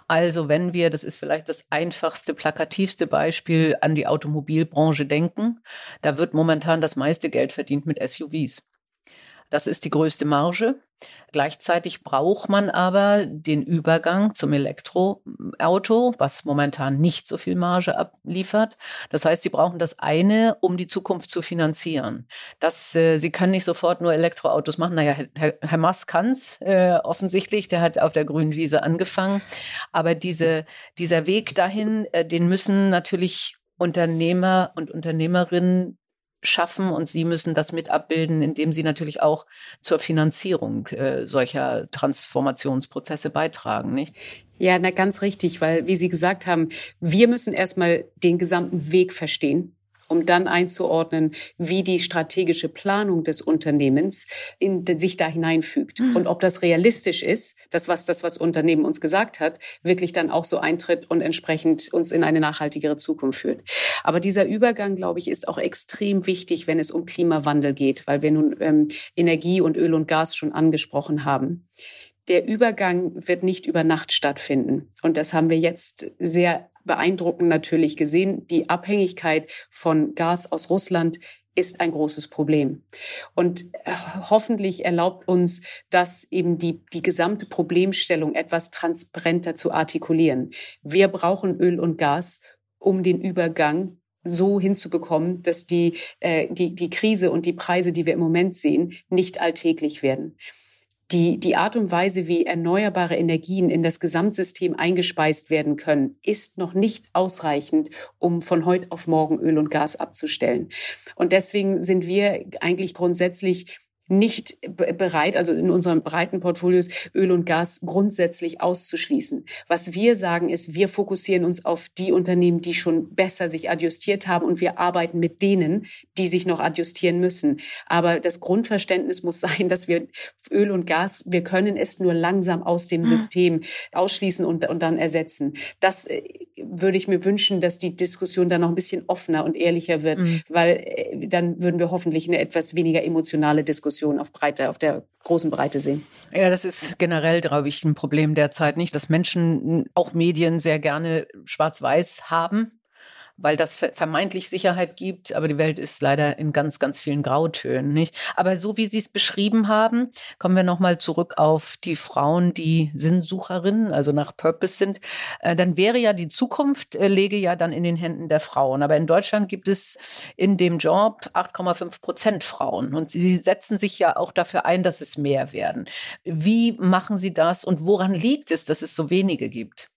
D: Also wenn wir, das ist vielleicht das einfachste, plakativste Beispiel, an die Automobilbranche denken, da wird momentan das meiste Geld verdient mit SUVs. Das ist die größte Marge. Gleichzeitig braucht man aber den Übergang zum Elektroauto, was momentan nicht so viel Marge abliefert. Das heißt, sie brauchen das eine, um die Zukunft zu finanzieren. Das, äh, sie können nicht sofort nur Elektroautos machen. Naja, Herr, Herr Maas kann's äh, offensichtlich. Der hat auf der grünen Wiese angefangen. Aber diese, dieser Weg dahin, äh, den müssen natürlich Unternehmer und Unternehmerinnen schaffen und Sie müssen das mit abbilden, indem Sie natürlich auch zur Finanzierung äh, solcher Transformationsprozesse beitragen, nicht?
B: Ja, na ganz richtig, weil wie Sie gesagt haben, wir müssen erstmal den gesamten Weg verstehen um dann einzuordnen, wie die strategische Planung des Unternehmens in, sich da hineinfügt mhm. und ob das realistisch ist, das was das was Unternehmen uns gesagt hat, wirklich dann auch so eintritt und entsprechend uns in eine nachhaltigere Zukunft führt. Aber dieser Übergang, glaube ich, ist auch extrem wichtig, wenn es um Klimawandel geht, weil wir nun ähm, Energie und Öl und Gas schon angesprochen haben der Übergang wird nicht über Nacht stattfinden. Und das haben wir jetzt sehr beeindruckend natürlich gesehen. Die Abhängigkeit von Gas aus Russland ist ein großes Problem. Und äh, hoffentlich erlaubt uns das eben die, die gesamte Problemstellung etwas transparenter zu artikulieren. Wir brauchen Öl und Gas, um den Übergang so hinzubekommen, dass die, äh, die, die Krise und die Preise, die wir im Moment sehen, nicht alltäglich werden die, die Art und Weise, wie erneuerbare Energien in das Gesamtsystem eingespeist werden können, ist noch nicht ausreichend, um von heute auf morgen Öl und Gas abzustellen. Und deswegen sind wir eigentlich grundsätzlich nicht bereit, also in unseren breiten Portfolios Öl und Gas grundsätzlich auszuschließen. Was wir sagen ist, wir fokussieren uns auf die Unternehmen, die schon besser sich adjustiert haben und wir arbeiten mit denen, die sich noch adjustieren müssen. Aber das Grundverständnis muss [LAUGHS] sein, dass wir Öl und Gas, wir können es nur langsam aus dem ah. System ausschließen und, und dann ersetzen. Das äh, würde ich mir wünschen, dass die Diskussion dann noch ein bisschen offener und ehrlicher wird, mhm. weil äh, dann würden wir hoffentlich eine etwas weniger emotionale Diskussion auf Breite, auf der großen Breite sehen.
D: Ja, das ist generell, glaube ich, ein Problem derzeit nicht, dass Menschen, auch Medien sehr gerne schwarz-weiß haben weil das vermeintlich Sicherheit gibt, aber die Welt ist leider in ganz, ganz vielen Grautönen, nicht? Aber so wie Sie es beschrieben haben, kommen wir nochmal zurück auf die Frauen, die Sinnsucherinnen, also nach Purpose sind. Äh, dann wäre ja die Zukunft, äh, lege ja dann in den Händen der Frauen. Aber in Deutschland gibt es in dem Job 8,5 Prozent Frauen und Sie setzen sich ja auch dafür ein, dass es mehr werden. Wie machen Sie das und woran liegt es, dass es so wenige gibt?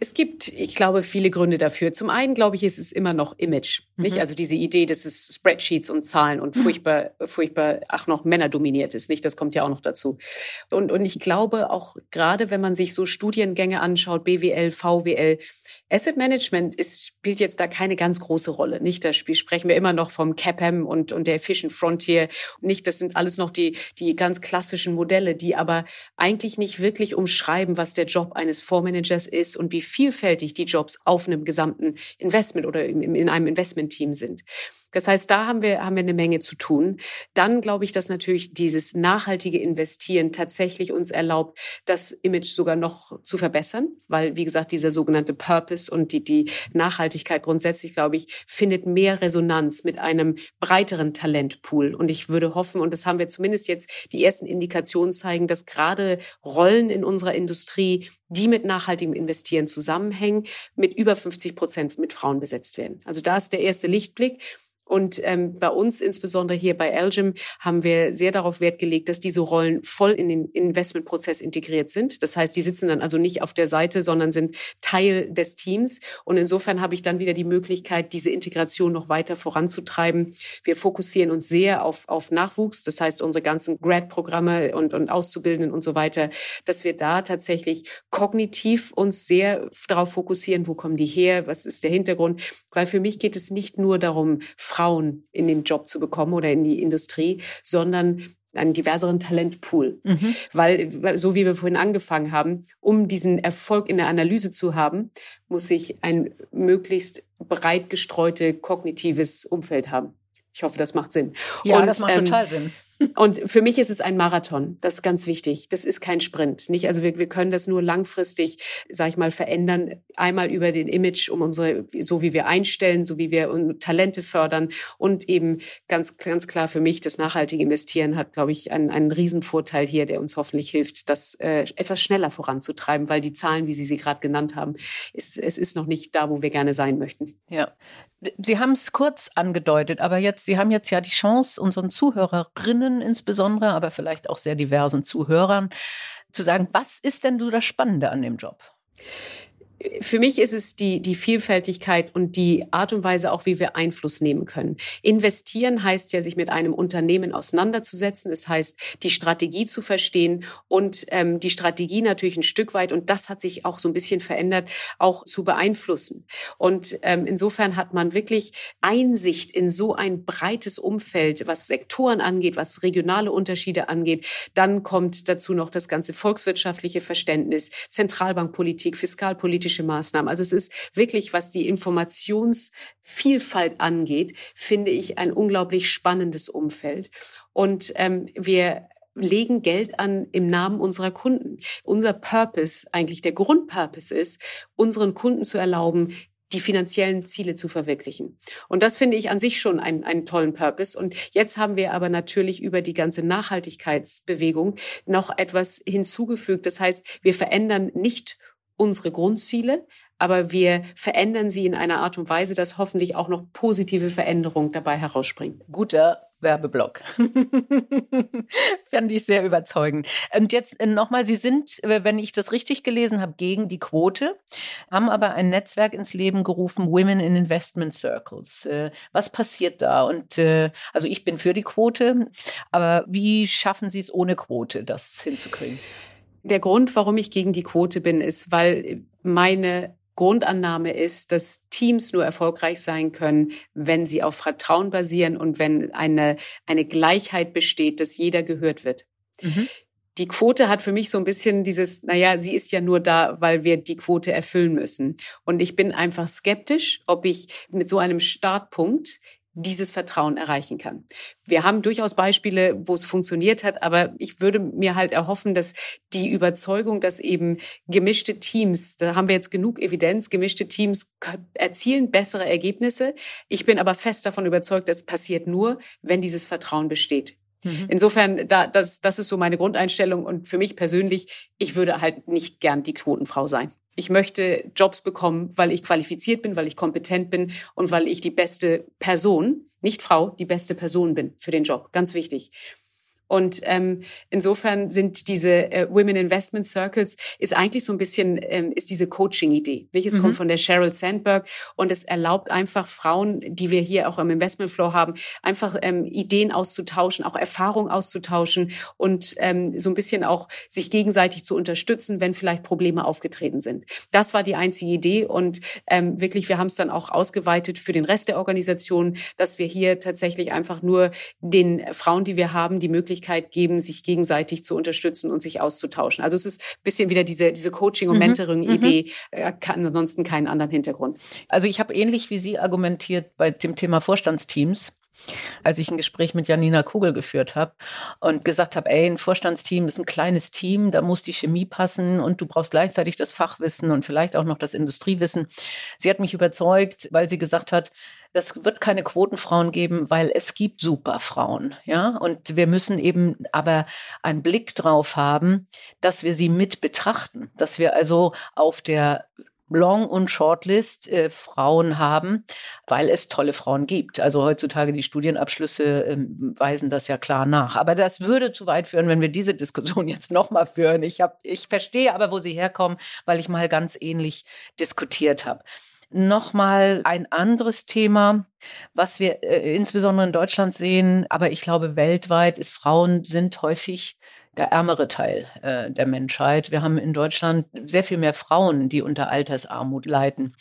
B: Es gibt, ich glaube, viele Gründe dafür. Zum einen, glaube ich, ist es immer noch Image. Mhm. Nicht? Also diese Idee, dass es Spreadsheets und Zahlen und furchtbar, furchtbar, ach noch Männer dominiert ist. Nicht? Das kommt ja auch noch dazu. Und, und ich glaube auch gerade, wenn man sich so Studiengänge anschaut, BWL, VWL, Asset Management ist, spielt jetzt da keine ganz große Rolle. Nicht, da sprechen wir immer noch vom CAPM und, und der Efficient Frontier. Nicht, das sind alles noch die, die ganz klassischen Modelle, die aber eigentlich nicht wirklich umschreiben, was der Job eines Fondsmanagers ist und wie vielfältig die Jobs auf einem gesamten Investment oder in einem Investmentteam sind. Das heißt, da haben wir, haben wir eine Menge zu tun. Dann glaube ich, dass natürlich dieses nachhaltige Investieren tatsächlich uns erlaubt, das Image sogar noch zu verbessern, weil, wie gesagt, dieser sogenannte Purpose und die, die Nachhaltigkeit grundsätzlich, glaube ich, findet mehr Resonanz mit einem breiteren Talentpool. Und ich würde hoffen, und das haben wir zumindest jetzt die ersten Indikationen zeigen, dass gerade Rollen in unserer Industrie, die mit nachhaltigem Investieren zusammenhängen, mit über 50 Prozent mit Frauen besetzt werden. Also da ist der erste Lichtblick. Und ähm, bei uns, insbesondere hier bei Elgin, haben wir sehr darauf Wert gelegt, dass diese Rollen voll in den Investmentprozess integriert sind. Das heißt, die sitzen dann also nicht auf der Seite, sondern sind Teil des Teams. Und insofern habe ich dann wieder die Möglichkeit, diese Integration noch weiter voranzutreiben. Wir fokussieren uns sehr auf, auf Nachwuchs, das heißt unsere ganzen Grad-Programme und, und Auszubildenden und so weiter, dass wir da tatsächlich kognitiv uns sehr darauf fokussieren, wo kommen die her, was ist der Hintergrund. Weil für mich geht es nicht nur darum, Frauen in den Job zu bekommen oder in die Industrie, sondern einen diverseren Talentpool. Mhm. Weil, so wie wir vorhin angefangen haben, um diesen Erfolg in der Analyse zu haben, muss ich ein möglichst breit gestreute kognitives Umfeld haben. Ich hoffe, das macht Sinn.
D: Ja, Und, das macht ähm, total Sinn.
B: Und für mich ist es ein Marathon. Das ist ganz wichtig. Das ist kein Sprint. Nicht? Also wir, wir können das nur langfristig, sag ich mal, verändern. Einmal über den Image, um unsere, so wie wir einstellen, so wie wir Talente fördern und eben ganz, ganz klar für mich, das nachhaltige Investieren hat, glaube ich, einen, einen Riesenvorteil hier, der uns hoffentlich hilft, das äh, etwas schneller voranzutreiben, weil die Zahlen, wie Sie sie gerade genannt haben, ist, es ist noch nicht da, wo wir gerne sein möchten.
D: Ja. Sie haben es kurz angedeutet, aber jetzt, Sie haben jetzt ja die Chance, unseren Zuhörerinnen insbesondere, aber vielleicht auch sehr diversen Zuhörern, zu sagen, was ist denn so das Spannende an dem Job?
B: Für mich ist es die, die Vielfältigkeit und die Art und Weise auch, wie wir Einfluss nehmen können. Investieren heißt ja, sich mit einem Unternehmen auseinanderzusetzen. Es heißt, die Strategie zu verstehen und ähm, die Strategie natürlich ein Stück weit, und das hat sich auch so ein bisschen verändert, auch zu beeinflussen. Und ähm, insofern hat man wirklich Einsicht in so ein breites Umfeld, was Sektoren angeht, was regionale Unterschiede angeht. Dann kommt dazu noch das ganze volkswirtschaftliche Verständnis, Zentralbankpolitik, Fiskalpolitik, politische Maßnahmen. Also es ist wirklich, was die Informationsvielfalt angeht, finde ich ein unglaublich spannendes Umfeld. Und ähm, wir legen Geld an im Namen unserer Kunden. Unser Purpose, eigentlich der Grundpurpose ist, unseren Kunden zu erlauben, die finanziellen Ziele zu verwirklichen. Und das finde ich an sich schon einen, einen tollen Purpose. Und jetzt haben wir aber natürlich über die ganze Nachhaltigkeitsbewegung noch etwas hinzugefügt. Das heißt, wir verändern nicht unsere Grundziele, aber wir verändern sie in einer Art und Weise, dass hoffentlich auch noch positive Veränderungen dabei herausspringen.
D: Guter Werbeblock. [LAUGHS] Fand ich sehr überzeugend. Und jetzt äh, nochmal, Sie sind, äh, wenn ich das richtig gelesen habe, gegen die Quote, haben aber ein Netzwerk ins Leben gerufen, Women in Investment Circles. Äh, was passiert da? Und also ich bin für die Quote, aber wie schaffen Sie es ohne Quote, das hinzukriegen?
B: Der Grund, warum ich gegen die Quote bin, ist, weil meine Grundannahme ist, dass Teams nur erfolgreich sein können, wenn sie auf Vertrauen basieren und wenn eine, eine Gleichheit besteht, dass jeder gehört wird. Mhm. Die Quote hat für mich so ein bisschen dieses, naja, sie ist ja nur da, weil wir die Quote erfüllen müssen. Und ich bin einfach skeptisch, ob ich mit so einem Startpunkt dieses Vertrauen erreichen kann. Wir haben durchaus Beispiele, wo es funktioniert hat, aber ich würde mir halt erhoffen, dass die Überzeugung, dass eben gemischte Teams, da haben wir jetzt genug Evidenz, gemischte Teams erzielen bessere Ergebnisse. Ich bin aber fest davon überzeugt, das passiert nur, wenn dieses Vertrauen besteht. Mhm. Insofern, da, das, das ist so meine Grundeinstellung und für mich persönlich, ich würde halt nicht gern die Quotenfrau sein. Ich möchte Jobs bekommen, weil ich qualifiziert bin, weil ich kompetent bin und weil ich die beste Person, nicht Frau, die beste Person bin für den Job. Ganz wichtig. Und ähm, insofern sind diese äh, Women Investment Circles ist eigentlich so ein bisschen ähm, ist diese Coaching-Idee. Nicht? Es mhm. kommt von der Sheryl Sandberg und es erlaubt einfach Frauen, die wir hier auch im Investment Flow haben, einfach ähm, Ideen auszutauschen, auch Erfahrung auszutauschen und ähm, so ein bisschen auch sich gegenseitig zu unterstützen, wenn vielleicht Probleme aufgetreten sind. Das war die einzige Idee und ähm, wirklich, wir haben es dann auch ausgeweitet für den Rest der Organisation, dass wir hier tatsächlich einfach nur den Frauen, die wir haben, die Möglichkeit geben, sich gegenseitig zu unterstützen und sich auszutauschen. Also es ist ein bisschen wieder diese, diese Coaching- und mhm. Mentoring-Idee, mhm. kann ansonsten keinen anderen Hintergrund.
D: Also ich habe ähnlich wie Sie argumentiert bei dem Thema Vorstandsteams als ich ein Gespräch mit Janina Kugel geführt habe und gesagt habe, ey, ein Vorstandsteam ist ein kleines Team, da muss die Chemie passen und du brauchst gleichzeitig das Fachwissen und vielleicht auch noch das Industriewissen. Sie hat mich überzeugt, weil sie gesagt hat, es wird keine Quotenfrauen geben, weil es gibt Superfrauen, ja. Und wir müssen eben aber einen Blick drauf haben, dass wir sie mit betrachten, dass wir also auf der Long- und Shortlist äh, Frauen haben, weil es tolle Frauen gibt. Also heutzutage die Studienabschlüsse äh, weisen das ja klar nach. Aber das würde zu weit führen, wenn wir diese Diskussion jetzt nochmal führen. Ich, hab, ich verstehe aber, wo sie herkommen, weil ich mal ganz ähnlich diskutiert habe. Nochmal ein anderes Thema, was wir äh, insbesondere in Deutschland sehen, aber ich glaube weltweit ist, Frauen sind häufig der ärmere Teil äh, der Menschheit. Wir haben in Deutschland sehr viel mehr Frauen, die unter Altersarmut leiden.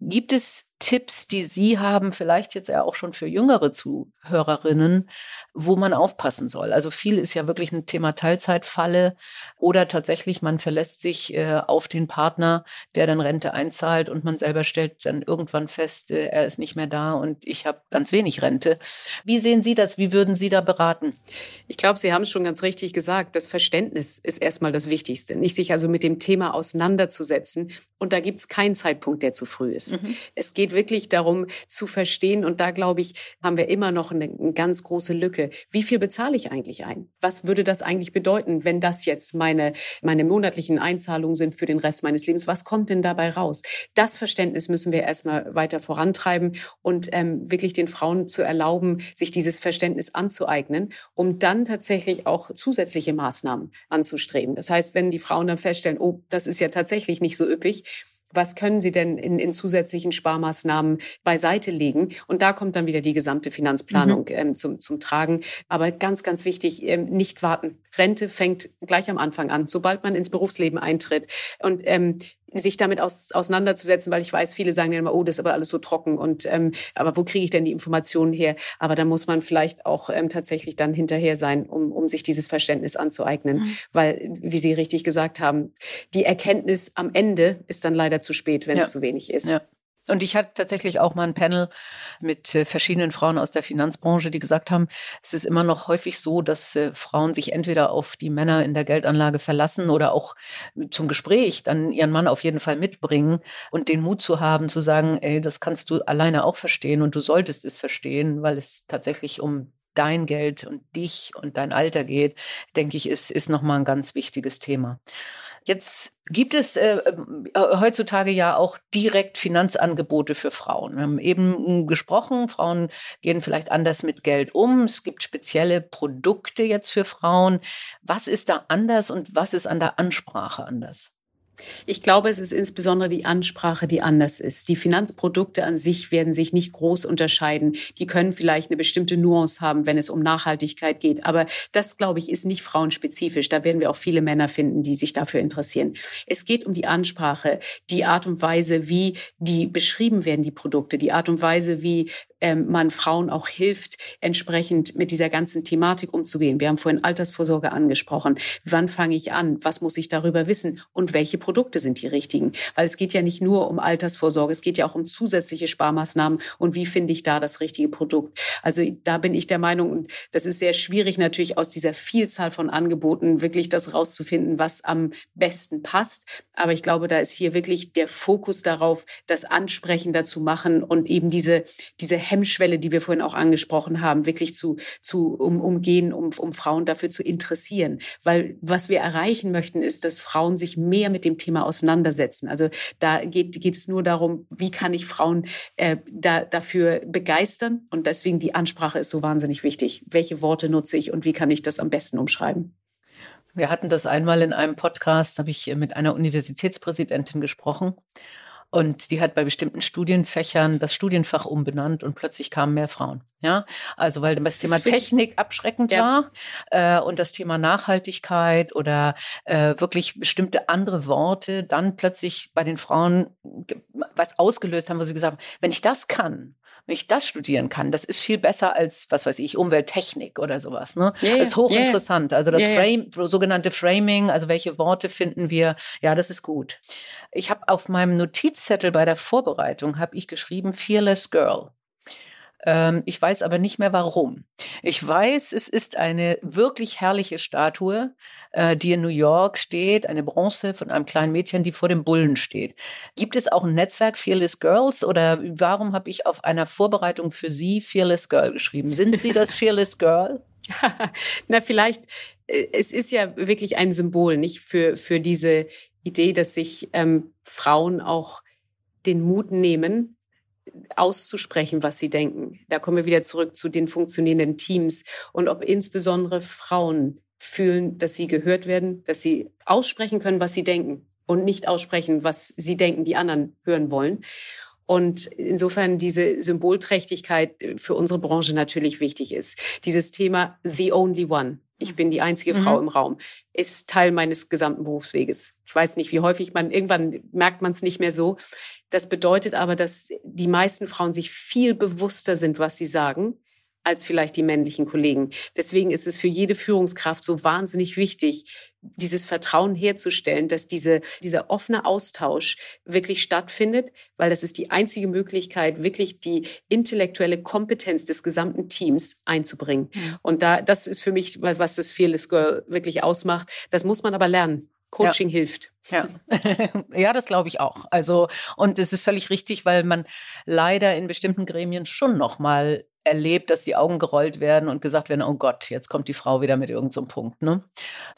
D: Gibt es Tipps, die Sie haben, vielleicht jetzt ja auch schon für jüngere Zuhörerinnen, wo man aufpassen soll? Also viel ist ja wirklich ein Thema Teilzeitfalle oder tatsächlich man verlässt sich äh, auf den Partner, der dann Rente einzahlt und man selber stellt dann irgendwann fest, äh, er ist nicht mehr da und ich habe ganz wenig Rente. Wie sehen Sie das? Wie würden Sie da beraten?
B: Ich glaube, Sie haben es schon ganz richtig gesagt. Das Verständnis ist erstmal das Wichtigste. Nicht sich also mit dem Thema auseinanderzusetzen. Und da gibt es keinen Zeitpunkt, der zu früh ist. Mhm. Es geht wirklich darum zu verstehen. Und da, glaube ich, haben wir immer noch eine, eine ganz große Lücke. Wie viel bezahle ich eigentlich ein? Was würde das eigentlich bedeuten, wenn das jetzt meine, meine monatlichen Einzahlungen sind für den Rest meines Lebens? Was kommt denn dabei raus? Das Verständnis müssen wir erstmal weiter vorantreiben und ähm, wirklich den Frauen zu erlauben, sich dieses Verständnis anzueignen, um dann tatsächlich auch zusätzliche Maßnahmen anzustreben. Das heißt, wenn die Frauen dann feststellen, oh, das ist ja tatsächlich nicht so üppig, was können Sie denn in, in zusätzlichen Sparmaßnahmen beiseite legen? Und da kommt dann wieder die gesamte Finanzplanung mhm. ähm, zum, zum Tragen. Aber ganz, ganz wichtig, ähm, nicht warten. Rente fängt gleich am Anfang an, sobald man ins Berufsleben eintritt. Und ähm, sich damit aus, auseinanderzusetzen, weil ich weiß, viele sagen ja immer, oh, das ist aber alles so trocken und ähm, aber wo kriege ich denn die Informationen her? Aber da muss man vielleicht auch ähm, tatsächlich dann hinterher sein, um, um sich dieses Verständnis anzueignen, mhm. weil wie Sie richtig gesagt haben, die Erkenntnis am Ende ist dann leider zu spät, wenn ja. es zu wenig ist. Ja.
D: Und ich hatte tatsächlich auch mal ein Panel mit äh, verschiedenen Frauen aus der Finanzbranche, die gesagt haben, es ist immer noch häufig so, dass äh, Frauen sich entweder auf die Männer in der Geldanlage verlassen oder auch zum Gespräch dann ihren Mann auf jeden Fall mitbringen und den Mut zu haben, zu sagen, ey, das kannst du alleine auch verstehen und du solltest es verstehen, weil es tatsächlich um dein Geld und dich und dein Alter geht, denke ich, ist, ist nochmal ein ganz wichtiges Thema. Jetzt gibt es äh, äh, heutzutage ja auch direkt Finanzangebote für Frauen. Wir haben eben gesprochen, Frauen gehen vielleicht anders mit Geld um. Es gibt spezielle Produkte jetzt für Frauen. Was ist da anders und was ist an der Ansprache anders?
B: Ich glaube, es ist insbesondere die Ansprache, die anders ist. Die Finanzprodukte an sich werden sich nicht groß unterscheiden. Die können vielleicht eine bestimmte Nuance haben, wenn es um Nachhaltigkeit geht. Aber das, glaube ich, ist nicht frauenspezifisch. Da werden wir auch viele Männer finden, die sich dafür interessieren. Es geht um die Ansprache, die Art und Weise, wie die beschrieben werden, die Produkte, die Art und Weise, wie ähm, man Frauen auch hilft, entsprechend mit dieser ganzen Thematik umzugehen. Wir haben vorhin Altersvorsorge angesprochen. Wann fange ich an? Was muss ich darüber wissen? Und welche Produkte sind die richtigen? Weil es geht ja nicht nur um Altersvorsorge, es geht ja auch um zusätzliche Sparmaßnahmen und wie finde ich da das richtige Produkt? Also da bin ich der Meinung, und das ist sehr schwierig natürlich aus dieser Vielzahl von Angeboten wirklich das rauszufinden, was am besten passt. Aber ich glaube, da ist hier wirklich der Fokus darauf, das ansprechender zu machen und eben diese, diese Hemmschwelle, die wir vorhin auch angesprochen haben, wirklich zu, zu um, umgehen, um, um Frauen dafür zu interessieren. Weil was wir erreichen möchten, ist, dass Frauen sich mehr mit dem dem Thema auseinandersetzen. Also da geht es nur darum, wie kann ich Frauen äh, da, dafür begeistern und deswegen die Ansprache ist so wahnsinnig wichtig. Welche Worte nutze ich und wie kann ich das am besten umschreiben?
D: Wir hatten das einmal in einem Podcast, habe ich mit einer Universitätspräsidentin gesprochen. Und die hat bei bestimmten Studienfächern das Studienfach umbenannt und plötzlich kamen mehr Frauen. Ja, also weil das, das Thema Technik abschreckend ja. war äh, und das Thema Nachhaltigkeit oder äh, wirklich bestimmte andere Worte dann plötzlich bei den Frauen was ausgelöst haben, wo sie gesagt haben, wenn ich das kann, wenn ich das studieren kann, das ist viel besser als, was weiß ich, Umwelttechnik oder sowas. Ne? Ja, das ist hochinteressant. Ja, also das Frame, sogenannte Framing, also welche Worte finden wir, ja, das ist gut. Ich habe auf meinem Notizzettel bei der Vorbereitung, habe ich geschrieben, Fearless Girl. Ähm, ich weiß aber nicht mehr warum. Ich weiß, es ist eine wirklich herrliche Statue, äh, die in New York steht, eine Bronze von einem kleinen Mädchen, die vor dem Bullen steht. Gibt es auch ein Netzwerk Fearless Girls oder warum habe ich auf einer Vorbereitung für Sie Fearless Girl geschrieben? Sind Sie das [LAUGHS] Fearless Girl? [LAUGHS]
B: Na, vielleicht, äh, es ist ja wirklich ein Symbol, nicht für, für diese Idee, dass sich ähm, Frauen auch den Mut nehmen, auszusprechen, was sie denken. Da kommen wir wieder zurück zu den funktionierenden Teams und ob insbesondere Frauen fühlen, dass sie gehört werden, dass sie aussprechen können, was sie denken und nicht aussprechen, was sie denken, die anderen hören wollen. Und insofern diese Symbolträchtigkeit für unsere Branche natürlich wichtig ist. Dieses Thema The Only One. Ich bin die einzige mhm. Frau im Raum, ist Teil meines gesamten Berufsweges. Ich weiß nicht, wie häufig man, irgendwann merkt man es nicht mehr so. Das bedeutet aber, dass die meisten Frauen sich viel bewusster sind, was sie sagen, als vielleicht die männlichen Kollegen. Deswegen ist es für jede Führungskraft so wahnsinnig wichtig, dieses Vertrauen herzustellen, dass diese, dieser offene Austausch wirklich stattfindet, weil das ist die einzige Möglichkeit, wirklich die intellektuelle Kompetenz des gesamten Teams einzubringen. Und da, das ist für mich, was das Fearless Girl wirklich ausmacht. Das muss man aber lernen. Coaching ja. hilft.
D: Ja, [LAUGHS] ja, das glaube ich auch. Also und es ist völlig richtig, weil man leider in bestimmten Gremien schon noch mal erlebt, dass die Augen gerollt werden und gesagt werden, oh Gott, jetzt kommt die Frau wieder mit irgendeinem so Punkt. Ne?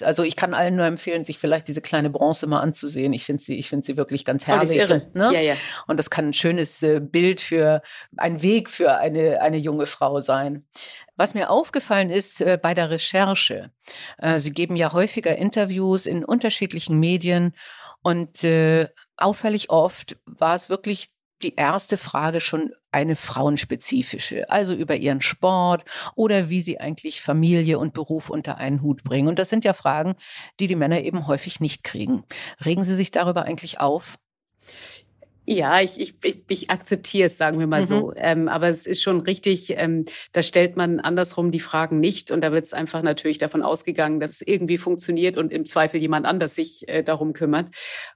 D: Also ich kann allen nur empfehlen, sich vielleicht diese kleine Bronze mal anzusehen. Ich finde sie, ich finde sie wirklich ganz herrlich. Oh, irre. Ne? Ja, ja. Und das kann ein schönes äh, Bild für, ein Weg für eine, eine junge Frau sein. Was mir aufgefallen ist äh, bei der Recherche, äh, Sie geben ja häufiger Interviews in unterschiedlichen Medien und äh, auffällig oft war es wirklich die erste Frage schon eine frauenspezifische, also über ihren Sport oder wie sie eigentlich Familie und Beruf unter einen Hut bringen. Und das sind ja Fragen, die die Männer eben häufig nicht kriegen. Regen Sie sich darüber eigentlich auf?
B: Ja, ich, ich, ich, ich akzeptiere es, sagen wir mal mhm. so. Ähm, aber es ist schon richtig, ähm, da stellt man andersrum die Fragen nicht und da wird es einfach natürlich davon ausgegangen, dass es irgendwie funktioniert und im Zweifel jemand anders sich äh, darum kümmert.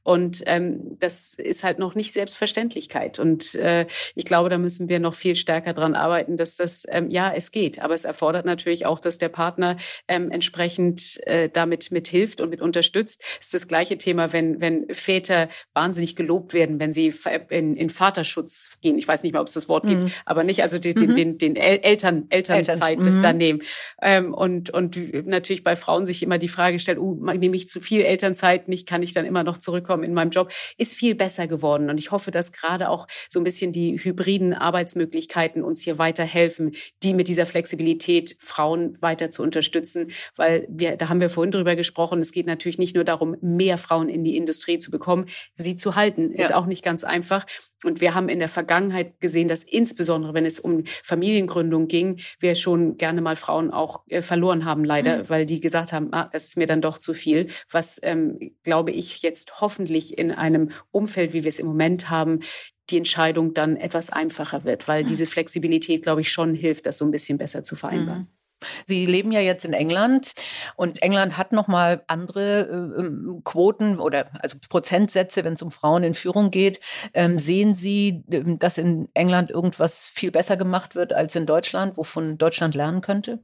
B: Und ähm, das ist halt noch nicht Selbstverständlichkeit. Und äh, ich glaube, da müssen wir noch viel stärker dran arbeiten, dass das, ähm, ja, es geht. Aber es erfordert natürlich auch, dass der Partner ähm, entsprechend äh, damit mithilft und mit unterstützt. Es ist das gleiche Thema, wenn, wenn Väter wahnsinnig gelobt werden, wenn sie in, in Vaterschutz gehen. Ich weiß nicht mehr, ob es das Wort mhm. gibt, aber nicht, also den, mhm. den, den, den Eltern, Elternzeit Eltern. Mhm. daneben. Ähm, und, und natürlich bei Frauen sich immer die Frage stellt, uh, nehme ich zu viel Elternzeit nicht, kann ich dann immer noch zurückkommen in meinem Job, ist viel besser geworden. Und ich hoffe, dass gerade auch so ein bisschen die hybriden Arbeitsmöglichkeiten uns hier weiterhelfen, die mit dieser Flexibilität Frauen weiter zu unterstützen, weil wir, da haben wir vorhin drüber gesprochen, es geht natürlich nicht nur darum, mehr Frauen in die Industrie zu bekommen, sie zu halten, ja. ist auch nicht ganz einfach. Und wir haben in der Vergangenheit gesehen, dass insbesondere, wenn es um Familiengründung ging, wir schon gerne mal Frauen auch äh, verloren haben, leider, mhm. weil die gesagt haben, ah, das ist mir dann doch zu viel. Was, ähm, glaube ich, jetzt hoffentlich in einem Umfeld, wie wir es im Moment haben, die Entscheidung dann etwas einfacher wird, weil mhm. diese Flexibilität, glaube ich, schon hilft, das so ein bisschen besser zu vereinbaren. Mhm.
D: Sie leben ja jetzt in England und England hat noch mal andere äh, ähm, Quoten oder also Prozentsätze, wenn es um Frauen in Führung geht. Ähm, sehen Sie, ähm, dass in England irgendwas viel besser gemacht wird als in Deutschland, wovon Deutschland lernen könnte?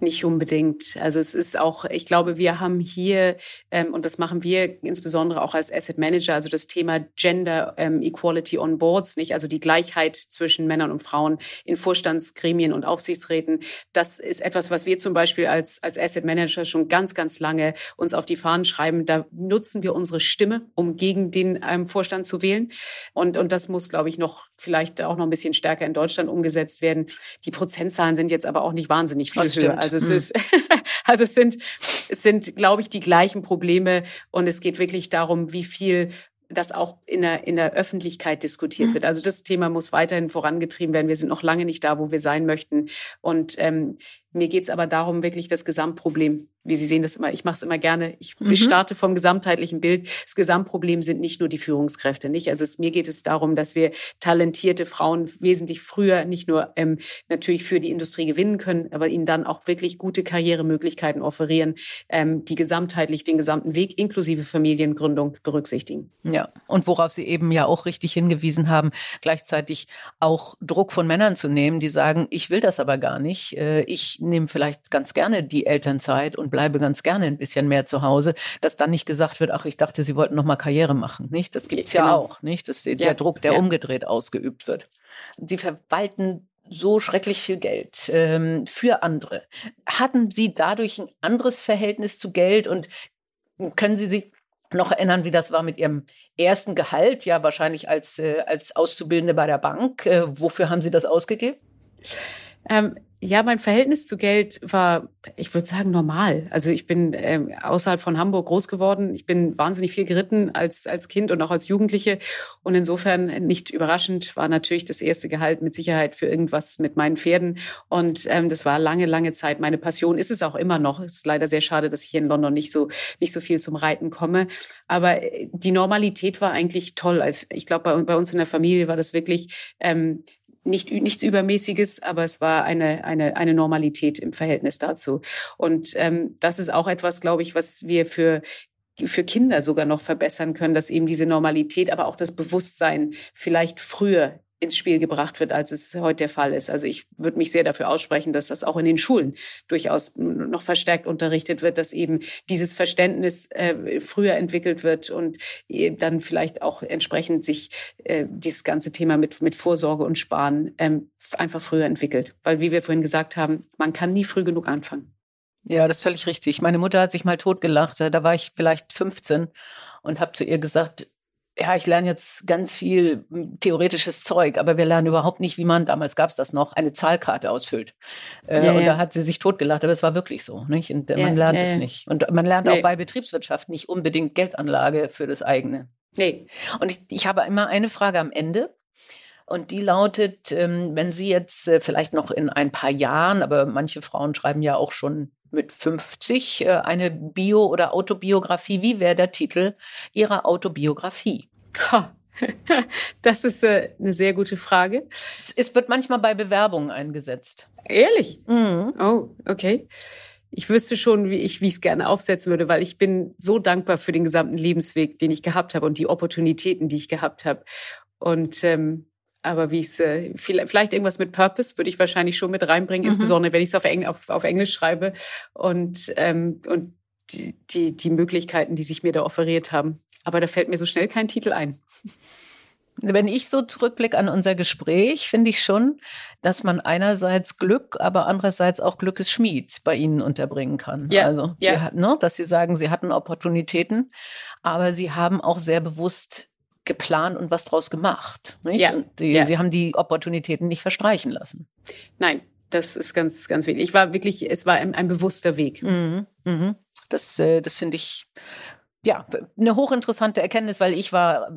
B: Nicht unbedingt. Also es ist auch, ich glaube, wir haben hier ähm, und das machen wir insbesondere auch als Asset Manager, also das Thema Gender ähm, Equality on Boards, nicht also die Gleichheit zwischen Männern und Frauen in Vorstandsgremien und Aufsichtsräten. Das ist etwas etwas, was wir zum Beispiel als, als Asset Manager schon ganz, ganz lange uns auf die Fahnen schreiben. Da nutzen wir unsere Stimme, um gegen den ähm, Vorstand zu wählen. Und, und das muss, glaube ich, noch vielleicht auch noch ein bisschen stärker in Deutschland umgesetzt werden. Die Prozentzahlen sind jetzt aber auch nicht wahnsinnig viel höher. Also es hm. ist, [LAUGHS] also es sind, es sind, glaube ich, die gleichen Probleme. Und es geht wirklich darum, wie viel das auch in der, in der Öffentlichkeit diskutiert mhm. wird. Also das Thema muss weiterhin vorangetrieben werden. Wir sind noch lange nicht da, wo wir sein möchten. Und ähm, mir geht's aber darum, wirklich das Gesamtproblem, wie Sie sehen das immer, ich mache es immer gerne, ich mhm. starte vom gesamtheitlichen Bild. Das Gesamtproblem sind nicht nur die Führungskräfte, nicht? Also es, mir geht es darum, dass wir talentierte Frauen wesentlich früher nicht nur ähm, natürlich für die Industrie gewinnen können, aber ihnen dann auch wirklich gute Karrieremöglichkeiten offerieren, ähm, die gesamtheitlich den gesamten Weg inklusive Familiengründung berücksichtigen.
D: Ja, und worauf Sie eben ja auch richtig hingewiesen haben, gleichzeitig auch Druck von Männern zu nehmen, die sagen, ich will das aber gar nicht, äh, ich nehme vielleicht ganz gerne die Elternzeit und bleibe ganz gerne ein bisschen mehr zu Hause, dass dann nicht gesagt wird, ach, ich dachte, Sie wollten noch mal Karriere machen, nicht? Das gibt's genau. ja auch, nicht? Das ist der Druck, der ja. umgedreht ausgeübt wird. Sie verwalten so schrecklich viel Geld ähm, für andere. Hatten Sie dadurch ein anderes Verhältnis zu Geld und können Sie sich noch erinnern, wie das war mit Ihrem ersten Gehalt, ja wahrscheinlich als, äh, als Auszubildende bei der Bank. Äh, wofür haben Sie das ausgegeben?
B: Ähm, ja, mein Verhältnis zu Geld war, ich würde sagen, normal. Also ich bin äh, außerhalb von Hamburg groß geworden. Ich bin wahnsinnig viel geritten als, als Kind und auch als Jugendliche. Und insofern nicht überraschend war natürlich das erste Gehalt mit Sicherheit für irgendwas mit meinen Pferden. Und ähm, das war lange, lange Zeit meine Passion. Ist es auch immer noch. Es ist leider sehr schade, dass ich hier in London nicht so, nicht so viel zum Reiten komme. Aber äh, die Normalität war eigentlich toll. Ich glaube, bei, bei uns in der Familie war das wirklich ähm, nicht, nichts Übermäßiges, aber es war eine, eine, eine Normalität im Verhältnis dazu. Und ähm, das ist auch etwas, glaube ich, was wir für für Kinder sogar noch verbessern können, dass eben diese Normalität, aber auch das Bewusstsein vielleicht früher ins Spiel gebracht wird, als es heute der Fall ist. Also ich würde mich sehr dafür aussprechen, dass das auch in den Schulen durchaus noch verstärkt unterrichtet wird, dass eben dieses Verständnis äh, früher entwickelt wird und äh, dann vielleicht auch entsprechend sich äh, dieses ganze Thema mit, mit Vorsorge und Sparen ähm, einfach früher entwickelt. Weil, wie wir vorhin gesagt haben, man kann nie früh genug anfangen.
D: Ja, das ist völlig richtig. Meine Mutter hat sich mal totgelacht. Da war ich vielleicht 15 und habe zu ihr gesagt, ja, ich lerne jetzt ganz viel hm, theoretisches Zeug, aber wir lernen überhaupt nicht, wie man, damals gab es das noch, eine Zahlkarte ausfüllt. Äh, ja, und ja. da hat sie sich totgelacht, aber es war wirklich so. Nicht? Und ja, man lernt es nicht. Und man lernt nee. auch bei Betriebswirtschaft nicht unbedingt Geldanlage für das eigene.
B: Nee.
D: Und ich, ich habe immer eine Frage am Ende. Und die lautet, ähm, wenn Sie jetzt äh, vielleicht noch in ein paar Jahren, aber manche Frauen schreiben ja auch schon mit 50 äh, eine Bio- oder Autobiografie. Wie wäre der Titel Ihrer Autobiografie? [LAUGHS]
B: Das ist äh, eine sehr gute Frage.
D: Es wird manchmal bei Bewerbungen eingesetzt.
B: Ehrlich? Mhm. Oh, okay. Ich wüsste schon, wie ich wie ich es gerne aufsetzen würde, weil ich bin so dankbar für den gesamten Lebensweg, den ich gehabt habe und die Opportunitäten, die ich gehabt habe. Und ähm, aber wie es äh, vielleicht irgendwas mit Purpose würde ich wahrscheinlich schon mit reinbringen, mhm. insbesondere wenn ich es auf, Engl auf, auf Englisch schreibe und ähm, und die, die die Möglichkeiten, die sich mir da offeriert haben. Aber da fällt mir so schnell kein Titel ein. [LAUGHS]
D: Wenn ich so zurückblicke an unser Gespräch, finde ich schon, dass man einerseits Glück, aber andererseits auch Glückesschmied bei Ihnen unterbringen kann. Ja, also, ja. Sie, ne, dass Sie sagen, Sie hatten Opportunitäten, aber Sie haben auch sehr bewusst geplant und was draus gemacht. Nicht? Ja, die, ja. Sie haben die Opportunitäten nicht verstreichen lassen.
B: Nein, das ist ganz, ganz wichtig. Ich war wirklich, es war ein, ein bewusster Weg. Mhm,
D: mhm. Das, äh, das finde ich ja eine hochinteressante Erkenntnis, weil ich war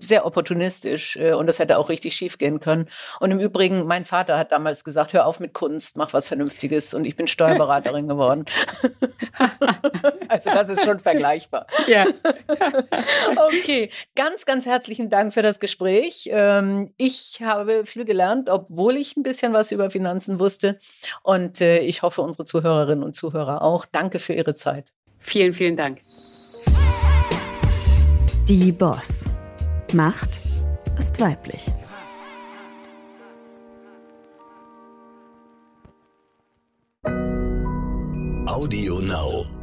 D: sehr opportunistisch äh, und das hätte auch richtig schief gehen können. Und im Übrigen, mein Vater hat damals gesagt, hör auf mit Kunst, mach was Vernünftiges und ich bin Steuerberaterin geworden. [LAUGHS] also das ist schon vergleichbar. Ja. [LAUGHS] okay, ganz, ganz herzlichen Dank für das Gespräch. Ähm, ich habe viel gelernt, obwohl ich ein bisschen was über Finanzen wusste und äh, ich hoffe, unsere Zuhörerinnen und Zuhörer auch. Danke für Ihre Zeit.
B: Vielen, vielen Dank.
C: Die Boss. Macht ist weiblich. Audio Now.